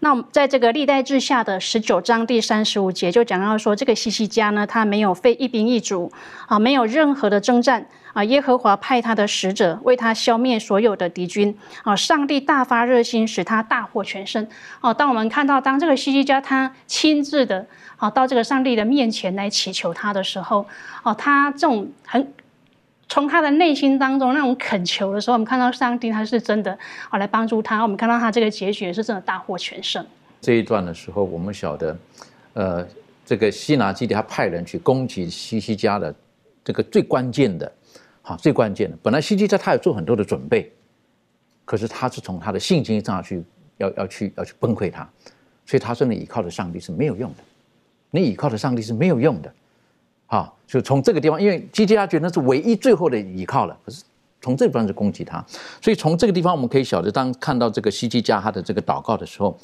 那我们在这个历代志下的十九章第三十五节就讲到说，这个西西家呢，他没有费一兵一卒啊，没有任何的征战。啊！耶和华派他的使者为他消灭所有的敌军。啊！上帝大发热心，使他大获全胜。哦，当我们看到当这个西西家他亲自的啊到这个上帝的面前来祈求他的时候，哦，他这种很从他的内心当中那种恳求的时候，我们看到上帝他是真的啊来帮助他。我们看到他这个结局也是真的大获全胜。这一段的时候，我们晓得，呃，这个西拿基地他派人去攻击西西家的这个最关键的。好，最关键的，本来西西家他有做很多的准备，可是他是从他的信心上去，要要去要去崩溃他，所以他真的依靠的上帝是没有用的，你倚靠的上帝是没有用的。啊，就从这个地方，因为基基拉觉得那是唯一最后的依靠了，可是从这个地方去攻击他，所以从这个地方我们可以晓得，当看到这个西基加他的这个祷告的时候，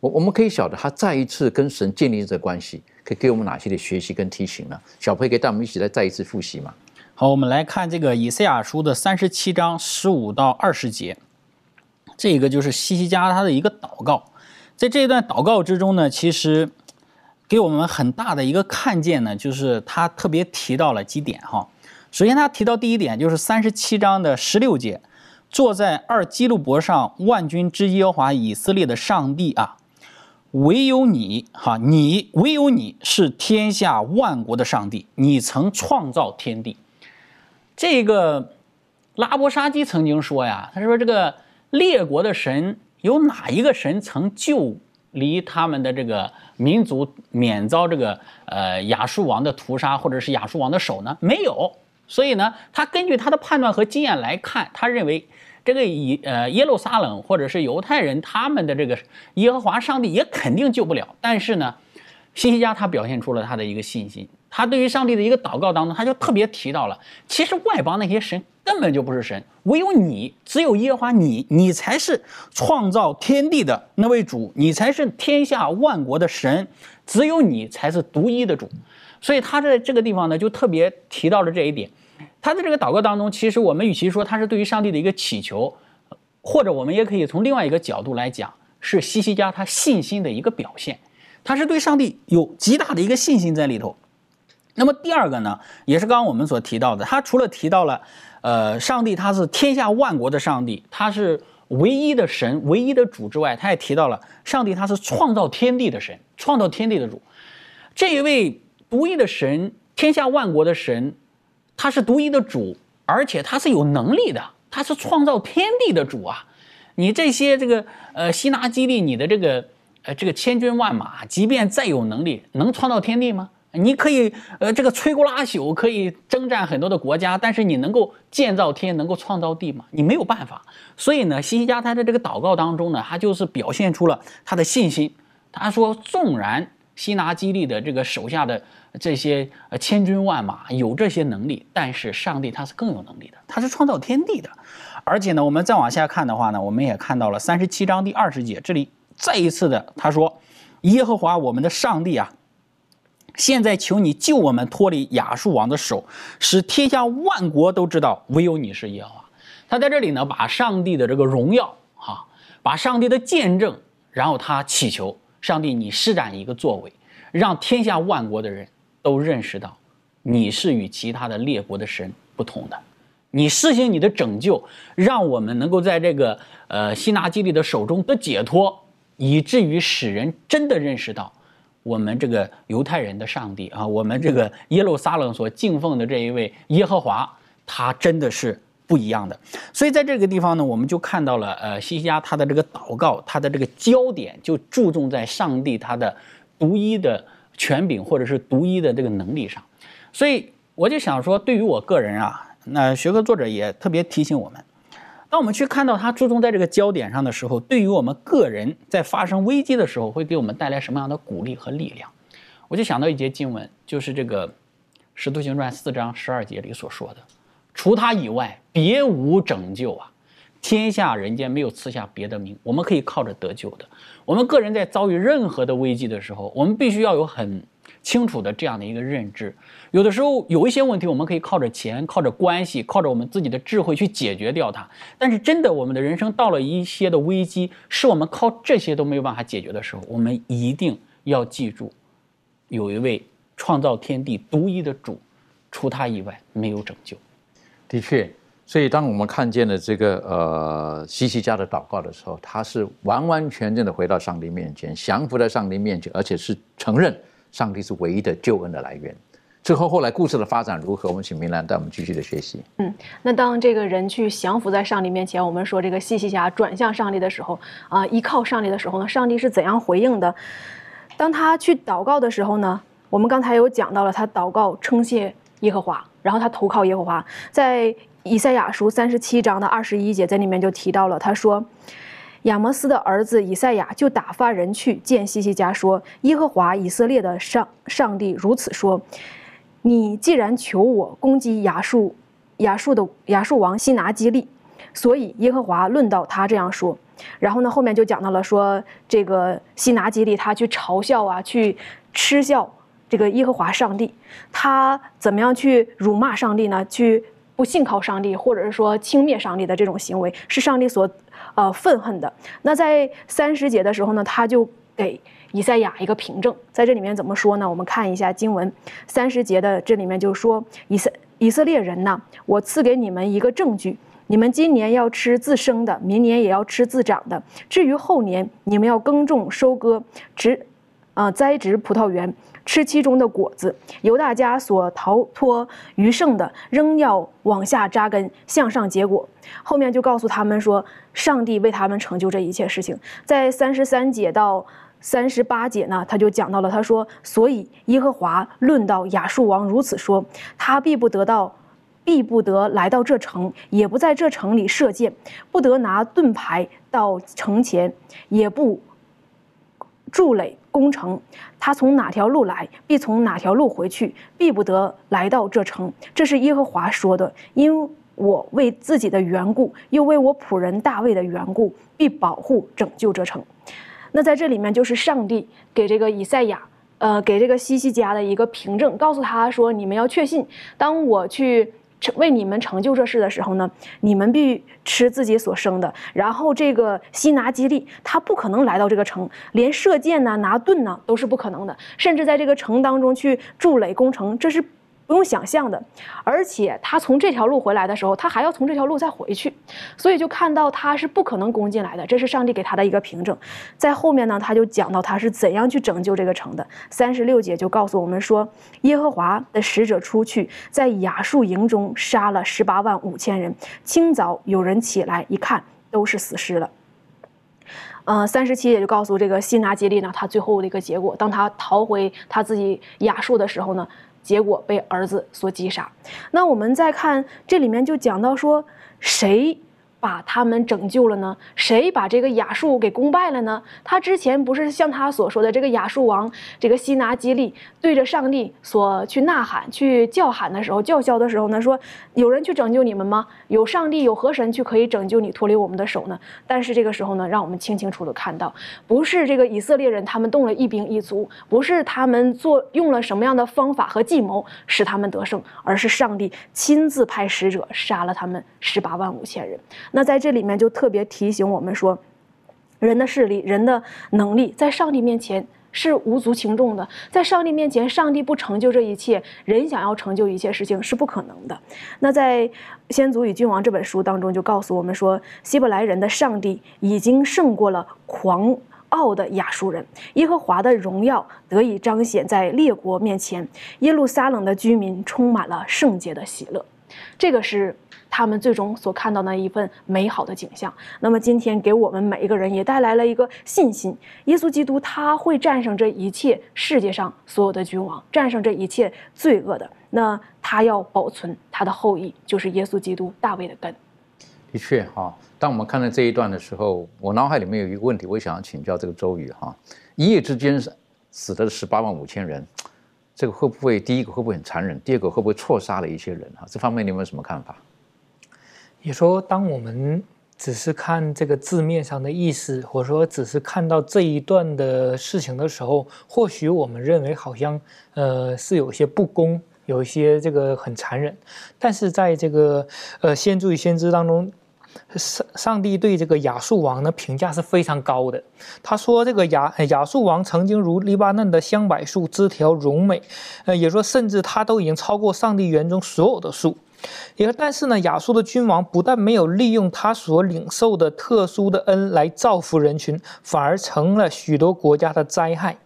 我我们可以晓得他再一次跟神建立这关系，可以给我们哪些的学习跟提醒呢？小佩可以带我们一起来再一次复习吗？好，我们来看这个以赛亚书的三十七章十五到二十节，这个就是西西加他的一个祷告，在这一段祷告之中呢，其实。给我们很大的一个看见呢，就是他特别提到了几点哈。首先，他提到第一点就是三十七章的十六节，坐在二基路伯上，万军之耶和华以色列的上帝啊，唯有你哈，你唯有你是天下万国的上帝，你曾创造天地。这个拉伯沙基曾经说呀，他说这个列国的神有哪一个神曾救离他们的这个？民族免遭这个呃亚述王的屠杀，或者是亚述王的手呢？没有。所以呢，他根据他的判断和经验来看，他认为这个以呃耶路撒冷或者是犹太人他们的这个耶和华上帝也肯定救不了。但是呢，西西家他表现出了他的一个信心。他对于上帝的一个祷告当中，他就特别提到了，其实外邦那些神根本就不是神，唯有你，只有耶和华你，你才是创造天地的那位主，你才是天下万国的神，只有你才是独一的主。所以他在这个地方呢，就特别提到了这一点。他在这个祷告当中，其实我们与其说他是对于上帝的一个祈求，或者我们也可以从另外一个角度来讲，是西西家他信心的一个表现，他是对上帝有极大的一个信心在里头。那么第二个呢，也是刚刚我们所提到的，他除了提到了，呃，上帝他是天下万国的上帝，他是唯一的神、唯一的主之外，他也提到了上帝他是创造天地的神，创造天地的主。这一位独一的神，天下万国的神，他是独一的主，而且他是有能力的，他是创造天地的主啊！你这些这个呃希拿基利，你的这个呃这个千军万马，即便再有能力，能创造天地吗？你可以，呃，这个摧枯拉朽，可以征战很多的国家，但是你能够建造天，能够创造地吗？你没有办法。所以呢，西西家他在这个祷告当中呢，他就是表现出了他的信心。他说，纵然西拿基利的这个手下的这些呃千军万马有这些能力，但是上帝他是更有能力的，他是创造天地的。而且呢，我们再往下看的话呢，我们也看到了三十七章第二十节，这里再一次的他说，耶和华我们的上帝啊。现在求你救我们脱离亚述王的手，使天下万国都知道唯有你是耶和华。他在这里呢，把上帝的这个荣耀，哈，把上帝的见证，然后他祈求上帝，你施展一个作为，让天下万国的人都认识到，你是与其他的列国的神不同的。你施行你的拯救，让我们能够在这个呃希拿基利的手中得解脱，以至于使人真的认识到。我们这个犹太人的上帝啊，我们这个耶路撒冷所敬奉的这一位耶和华，他真的是不一样的。所以在这个地方呢，我们就看到了，呃，西西家他的这个祷告，他的这个焦点就注重在上帝他的独一的权柄或者是独一的这个能力上。所以我就想说，对于我个人啊，那学科作者也特别提醒我们。当我们去看到他注重在这个焦点上的时候，对于我们个人在发生危机的时候，会给我们带来什么样的鼓励和力量？我就想到一节经文，就是这个《使徒行传》四章十二节里所说的：“除他以外，别无拯救啊！天下人间没有赐下别的名，我们可以靠着得救的。”我们个人在遭遇任何的危机的时候，我们必须要有很。清楚的这样的一个认知，有的时候有一些问题，我们可以靠着钱、靠着关系、靠着我们自己的智慧去解决掉它。但是，真的我们的人生到了一些的危机，是我们靠这些都没有办法解决的时候，我们一定要记住，有一位创造天地独一的主，除他以外没有拯救。的确，所以当我们看见了这个呃西西家的祷告的时候，他是完完全全的回到上帝面前，降服在上帝面前，而且是承认。上帝是唯一的救恩的来源。最后，后来故事的发展如何？我们请明兰带我们继续的学习。嗯，那当这个人去降服在上帝面前，我们说这个西西家转向上帝的时候啊，依靠上帝的时候呢，上帝是怎样回应的？当他去祷告的时候呢，我们刚才有讲到了，他祷告称谢耶和华，然后他投靠耶和华。在以赛亚书三十七章的二十一节，在里面就提到了，他说。亚摩斯的儿子以赛亚就打发人去见西西家，说：“耶和华以色列的上上帝如此说：你既然求我攻击亚述，亚述的亚述王西拿基利，所以耶和华论到他这样说。然后呢，后面就讲到了说这个西拿基利他去嘲笑啊，去嗤笑这个耶和华上帝，他怎么样去辱骂上帝呢？去不信靠上帝，或者是说轻蔑上帝的这种行为，是上帝所。呃，愤恨的。那在三十节的时候呢，他就给以赛亚一个凭证。在这里面怎么说呢？我们看一下经文，三十节的这里面就说：以色以色列人呐，我赐给你们一个证据，你们今年要吃自生的，明年也要吃自长的。至于后年，你们要耕种、收割、植，呃，栽植葡萄园。吃其中的果子，由大家所逃脱余剩的，仍要往下扎根，向上结果。后面就告诉他们说，上帝为他们成就这一切事情。在三十三节到三十八节呢，他就讲到了，他说：“所以耶和华论到亚述王如此说，他必不得到，必不得来到这城，也不在这城里射箭，不得拿盾牌到城前，也不筑垒。”攻城，他从哪条路来，必从哪条路回去，必不得来到这城。这是耶和华说的。因我为自己的缘故，又为我仆人大卫的缘故，必保护拯救这城。那在这里面，就是上帝给这个以赛亚，呃，给这个西西家的一个凭证，告诉他说：你们要确信，当我去。为你们成就这事的时候呢，你们必吃自己所生的。然后这个西拿基利，他不可能来到这个城，连射箭呢、拿盾呢都是不可能的。甚至在这个城当中去筑垒攻城，这是。不用想象的，而且他从这条路回来的时候，他还要从这条路再回去，所以就看到他是不可能攻进来的，这是上帝给他的一个凭证。在后面呢，他就讲到他是怎样去拯救这个城的。三十六节就告诉我们说，耶和华的使者出去，在亚述营中杀了十八万五千人。清早有人起来一看，都是死尸了。嗯，三十七节就告诉这个辛拿基利呢，他最后的一个结果，当他逃回他自己亚述的时候呢。结果被儿子所击杀。那我们再看这里面就讲到说，谁？把他们拯救了呢？谁把这个亚述给攻败了呢？他之前不是像他所说的这个亚述王，这个西拿基利对着上帝所去呐喊、去叫喊的时候、叫嚣的时候呢？说有人去拯救你们吗？有上帝有河神去可以拯救你脱离我们的手呢？但是这个时候呢，让我们清清楚楚看到，不是这个以色列人他们动了一兵一卒，不是他们做用了什么样的方法和计谋使他们得胜，而是上帝亲自派使者杀了他们十八万五千人。那在这里面就特别提醒我们说，人的势力、人的能力，在上帝面前是无足轻重的。在上帝面前，上帝不成就这一切，人想要成就一切事情是不可能的。那在《先祖与君王》这本书当中就告诉我们说，希伯来人的上帝已经胜过了狂傲的亚述人，耶和华的荣耀得以彰显在列国面前，耶路撒冷的居民充满了圣洁的喜乐。这个是。他们最终所看到那一份美好的景象，那么今天给我们每一个人也带来了一个信心：耶稣基督他会战胜这一切世界上所有的君王，战胜这一切罪恶的。那他要保存他的后裔，就是耶稣基督大卫的根。的确哈，当我们看到这一段的时候，我脑海里面有一个问题，我想要请教这个周瑜哈：一夜之间死的十八万五千人，这个会不会第一个会不会很残忍？第二个会不会错杀了一些人哈？这方面你有没有什么看法？也说，当我们只是看这个字面上的意思，或者说只是看到这一段的事情的时候，或许我们认为好像呃是有些不公，有一些这个很残忍。但是在这个呃先知与先知当中，上上帝对这个亚述王的评价是非常高的。他说这个亚亚述王曾经如黎巴嫩的香柏树，枝条荣美，呃也说甚至他都已经超过上帝园中所有的树。也但是呢，亚述的君王不但没有利用他所领受的特殊的恩来造福人群，反而成了许多国家的灾害。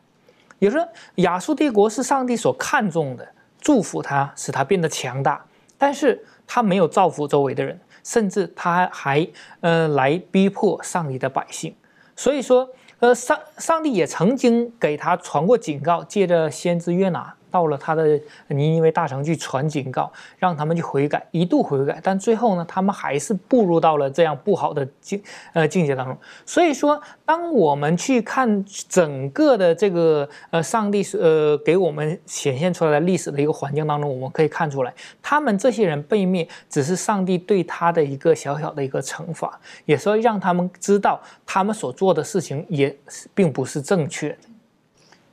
也是说，亚述帝国是上帝所看重的，祝福他，使他变得强大。但是他没有造福周围的人，甚至他还呃来逼迫上帝的百姓。所以说，呃上上帝也曾经给他传过警告，借着先知约拿到了他的尼尼微大城去传警告，让他们去悔改，一度悔改，但最后呢，他们还是步入到了这样不好的境呃境界当中。所以说，当我们去看整个的这个呃上帝呃给我们显现出来的历史的一个环境当中，我们可以看出来，他们这些人被灭，只是上帝对他的一个小小的一个惩罚，也说让他们知道他们所做的事情也并不是正确的。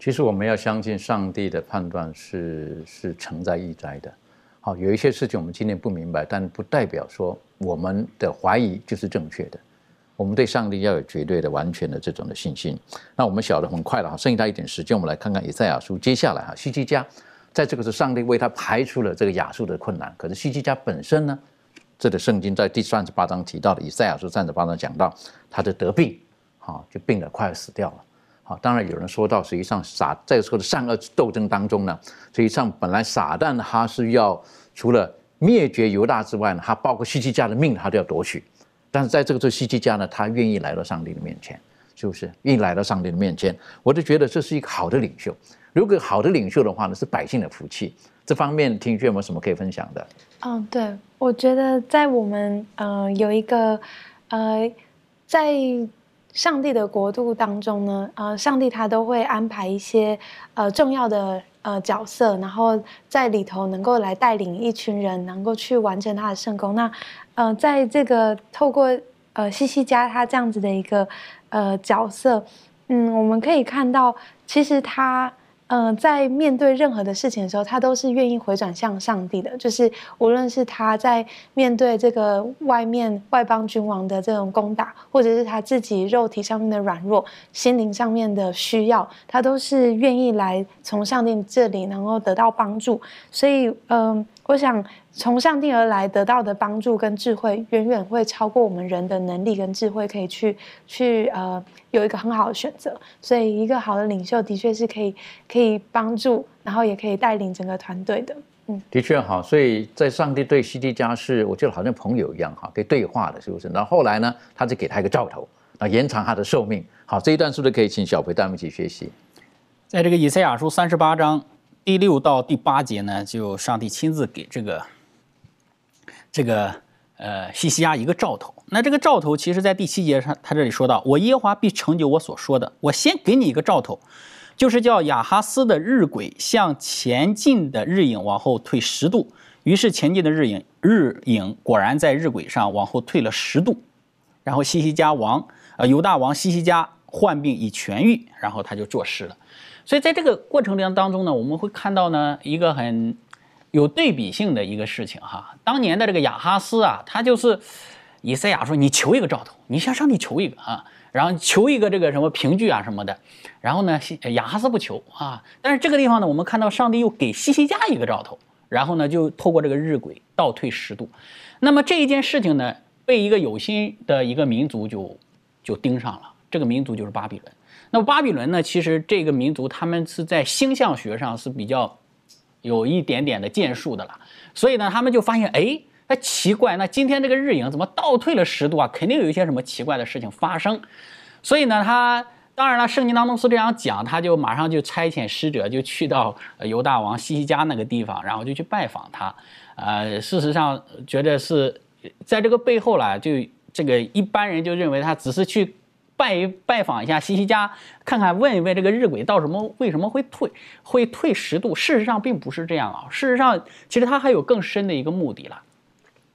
其实我们要相信上帝的判断是是成在义在的。好，有一些事情我们今天不明白，但不代表说我们的怀疑就是正确的。我们对上帝要有绝对的、完全的这种的信心。那我们晓得很快了哈，剩下一点时间，我们来看看以赛亚书接下来哈，西基家在这个是上帝为他排除了这个亚述的困难。可是西基家本身呢，这个圣经在第三十八章提到的以赛亚书三十八章讲到他的得病，哈，就病得快要死掉了。好，当然有人说到，实际上撒在说的善恶斗争当中呢，实际上本来撒旦他是要除了灭绝犹大之外呢，他包括西基家的命他都要夺取。但是在这个时候西基家呢，他愿意来到上帝的面前，是不是？愿意来到上帝的面前，我就觉得这是一个好的领袖。如果好的领袖的话呢，是百姓的福气。这方面，听君有没有什么可以分享的？嗯，对，我觉得在我们呃有一个呃在。上帝的国度当中呢，呃，上帝他都会安排一些呃重要的呃角色，然后在里头能够来带领一群人，能够去完成他的圣功。那呃，在这个透过呃西西加他这样子的一个呃角色，嗯，我们可以看到，其实他。嗯，在面对任何的事情的时候，他都是愿意回转向上帝的。就是无论是他在面对这个外面外邦君王的这种攻打，或者是他自己肉体上面的软弱、心灵上面的需要，他都是愿意来从上帝这里能够得到帮助。所以，嗯。我想从上帝而来得到的帮助跟智慧，远远会超过我们人的能力跟智慧，可以去去呃有一个很好的选择。所以，一个好的领袖的确是可以可以帮助，然后也可以带领整个团队的。嗯，的确好。所以在上帝对西迪家是，我觉得好像朋友一样哈，可以对话的，是不是？然后后来呢，他就给他一个兆头，啊，延长他的寿命。好，这一段是不是可以请小培带我们一起学习？在这个以赛亚书三十八章。第六到第八节呢，就上帝亲自给这个这个呃西西亚一个兆头。那这个兆头，其实在第七节上，他这里说到：“我耶和华必成就我所说的。”我先给你一个兆头，就是叫亚哈斯的日晷向前进的日影往后退十度。于是前进的日影日影果然在日晷上往后退了十度。然后西西家王呃犹大王西西家患病已痊愈，然后他就做诗了。所以在这个过程当当中呢，我们会看到呢一个很有对比性的一个事情哈。当年的这个亚哈斯啊，他就是以赛亚说：“你求一个兆头，你向上帝求一个啊，然后求一个这个什么凭据啊什么的。”然后呢，亚哈斯不求啊。但是这个地方呢，我们看到上帝又给西西家一个兆头，然后呢就透过这个日晷倒退十度。那么这一件事情呢，被一个有心的一个民族就就盯上了，这个民族就是巴比伦。那么巴比伦呢？其实这个民族他们是在星象学上是比较有一点点的建树的了，所以呢，他们就发现，哎，那奇怪，那今天这个日影怎么倒退了十度啊？肯定有一些什么奇怪的事情发生。所以呢，他当然了，圣经当中是这样讲，他就马上就差遣使者就去到犹大王西西家那个地方，然后就去拜访他。呃，事实上觉得是在这个背后啦，就这个一般人就认为他只是去。拜拜访一下西西家，看看问一问这个日晷到什么为什么会退会退十度？事实上并不是这样啊。事实上，其实他还有更深的一个目的了，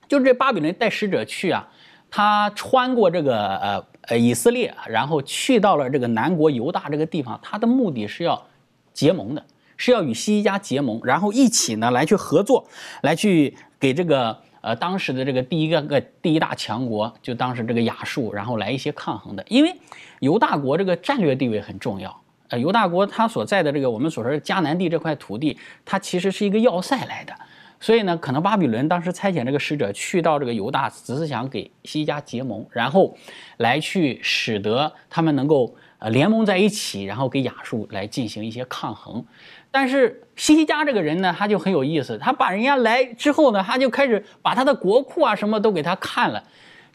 就是这巴比伦带使者去啊，他穿过这个呃呃以色列，然后去到了这个南国犹大这个地方，他的目的是要结盟的，是要与西西家结盟，然后一起呢来去合作，来去给这个。呃，当时的这个第一个个第一大强国，就当时这个亚述，然后来一些抗衡的，因为犹大国这个战略地位很重要。呃，犹大国它所在的这个我们所说的迦南地这块土地，它其实是一个要塞来的，所以呢，可能巴比伦当时差遣这个使者去到这个犹大，只是想给西家结盟，然后来去使得他们能够呃联盟在一起，然后给亚述来进行一些抗衡。但是西西家这个人呢，他就很有意思，他把人家来之后呢，他就开始把他的国库啊什么都给他看了，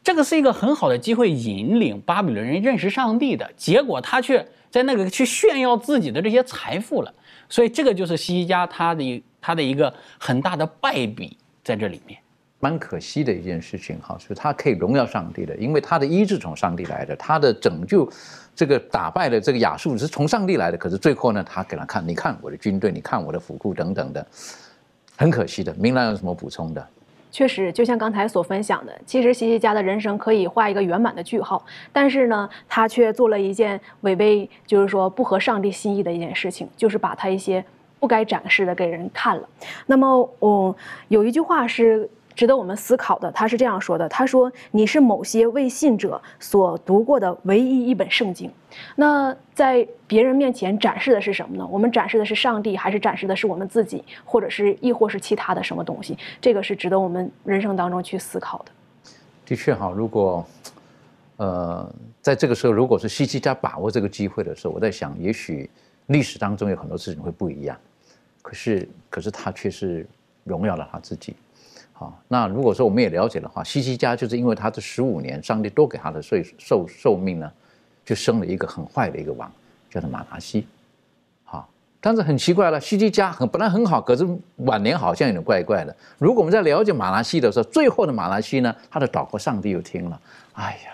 这个是一个很好的机会，引领巴比伦人认识上帝的结果，他却在那个去炫耀自己的这些财富了。所以这个就是西西家他的他的一个很大的败笔在这里面。蛮可惜的一件事情哈，就是他可以荣耀上帝的，因为他的医治从上帝来的，他的拯救，这个打败了这个亚述是从上帝来的。可是最后呢，他给他看，你看我的军队，你看我的府库等等的，很可惜的。明兰有什么补充的？确实，就像刚才所分享的，其实西西家的人生可以画一个圆满的句号，但是呢，他却做了一件违背，就是说不合上帝心意的一件事情，就是把他一些不该展示的给人看了。那么，我有一句话是。值得我们思考的，他是这样说的：“他说你是某些未信者所读过的唯一一本圣经。那在别人面前展示的是什么呢？我们展示的是上帝，还是展示的是我们自己，或者是亦或是其他的什么东西？这个是值得我们人生当中去思考的。的确哈，如果呃在这个时候，如果是西西家把握这个机会的时候，我在想，也许历史当中有很多事情会不一样。可是，可是他却是荣耀了他自己。”好，那如果说我们也了解的话，西西家就是因为他这十五年，上帝多给他的岁寿寿命呢，就生了一个很坏的一个王，叫做马拿西。好，但是很奇怪了，西西家很本来很好，可是晚年好像有点怪怪的。如果我们在了解马拿西的时候，最后的马拿西呢，他的祷告上帝又听了。哎呀，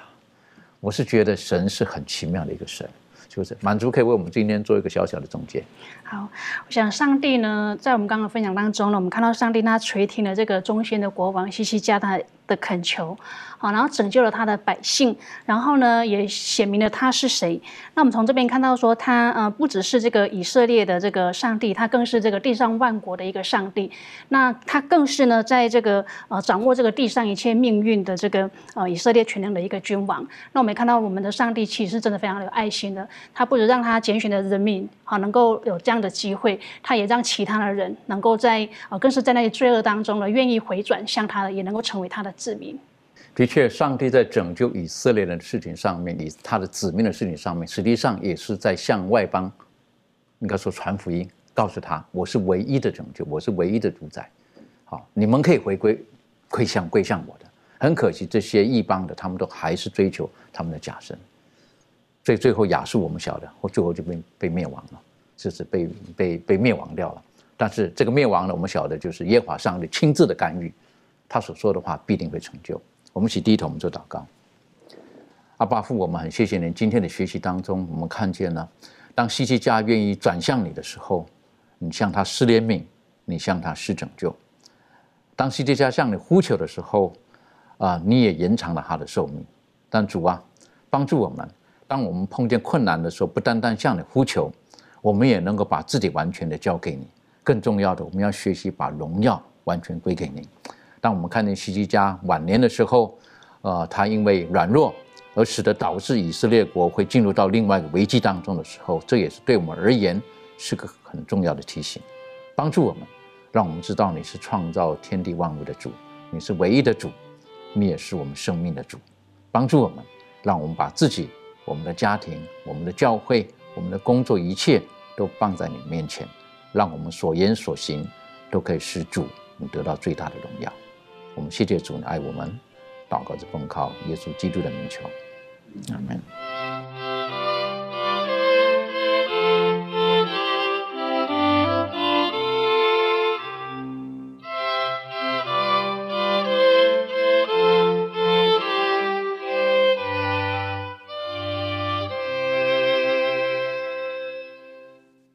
我是觉得神是很奇妙的一个神。就是满足，可以为我们今天做一个小小的总结。好，我想上帝呢，在我们刚刚分享当中呢，我们看到上帝他垂听了这个中心的国王西西加他的恳求。好，然后拯救了他的百姓，然后呢，也显明了他是谁。那我们从这边看到说，他呃不只是这个以色列的这个上帝，他更是这个地上万国的一个上帝。那他更是呢，在这个呃掌握这个地上一切命运的这个呃以色列全能的一个君王。那我们也看到我们的上帝其实真的非常有爱心的，他不止让他拣选的人民好能够有这样的机会，他也让其他的人能够在呃更是在那些罪恶当中呢，愿意回转向他的，也能够成为他的子民。的确，上帝在拯救以色列人的事情上面，以他的子民的事情上面，实际上也是在向外邦，应该说传福音，告诉他我是唯一的拯救，我是唯一的主宰。好，你们可以回归，归向归向我的。很可惜，这些异邦的，他们都还是追求他们的假神。所以最后亚述我们晓得，或最后就被被灭亡了，就是被被被灭亡掉了。但是这个灭亡呢，我们晓得就是耶和华上帝亲自的干预，他所说的话必定会成就。我们一起低头，我们做祷告。阿爸父，我们很谢谢您。今天的学习当中，我们看见了，当西西家愿意转向你的时候，你向他施怜悯，你向他施拯救；当西西家向你呼求的时候，啊，你也延长了他的寿命。但主啊，帮助我们，当我们碰见困难的时候，不单单向你呼求，我们也能够把自己完全的交给你。更重要的，我们要学习把荣耀完全归给你。当我们看见西西家晚年的时候，呃，他因为软弱而使得导致以色列国会进入到另外一个危机当中的时候，这也是对我们而言是个很重要的提醒，帮助我们，让我们知道你是创造天地万物的主，你是唯一的主，你也是我们生命的主，帮助我们，让我们把自己、我们的家庭、我们的教会、我们的工作一切都放在你面前，让我们所言所行都可以是主你得到最大的荣耀。我们谢谢主爱我们，祷告是奉靠耶稣基督的名求，阿门。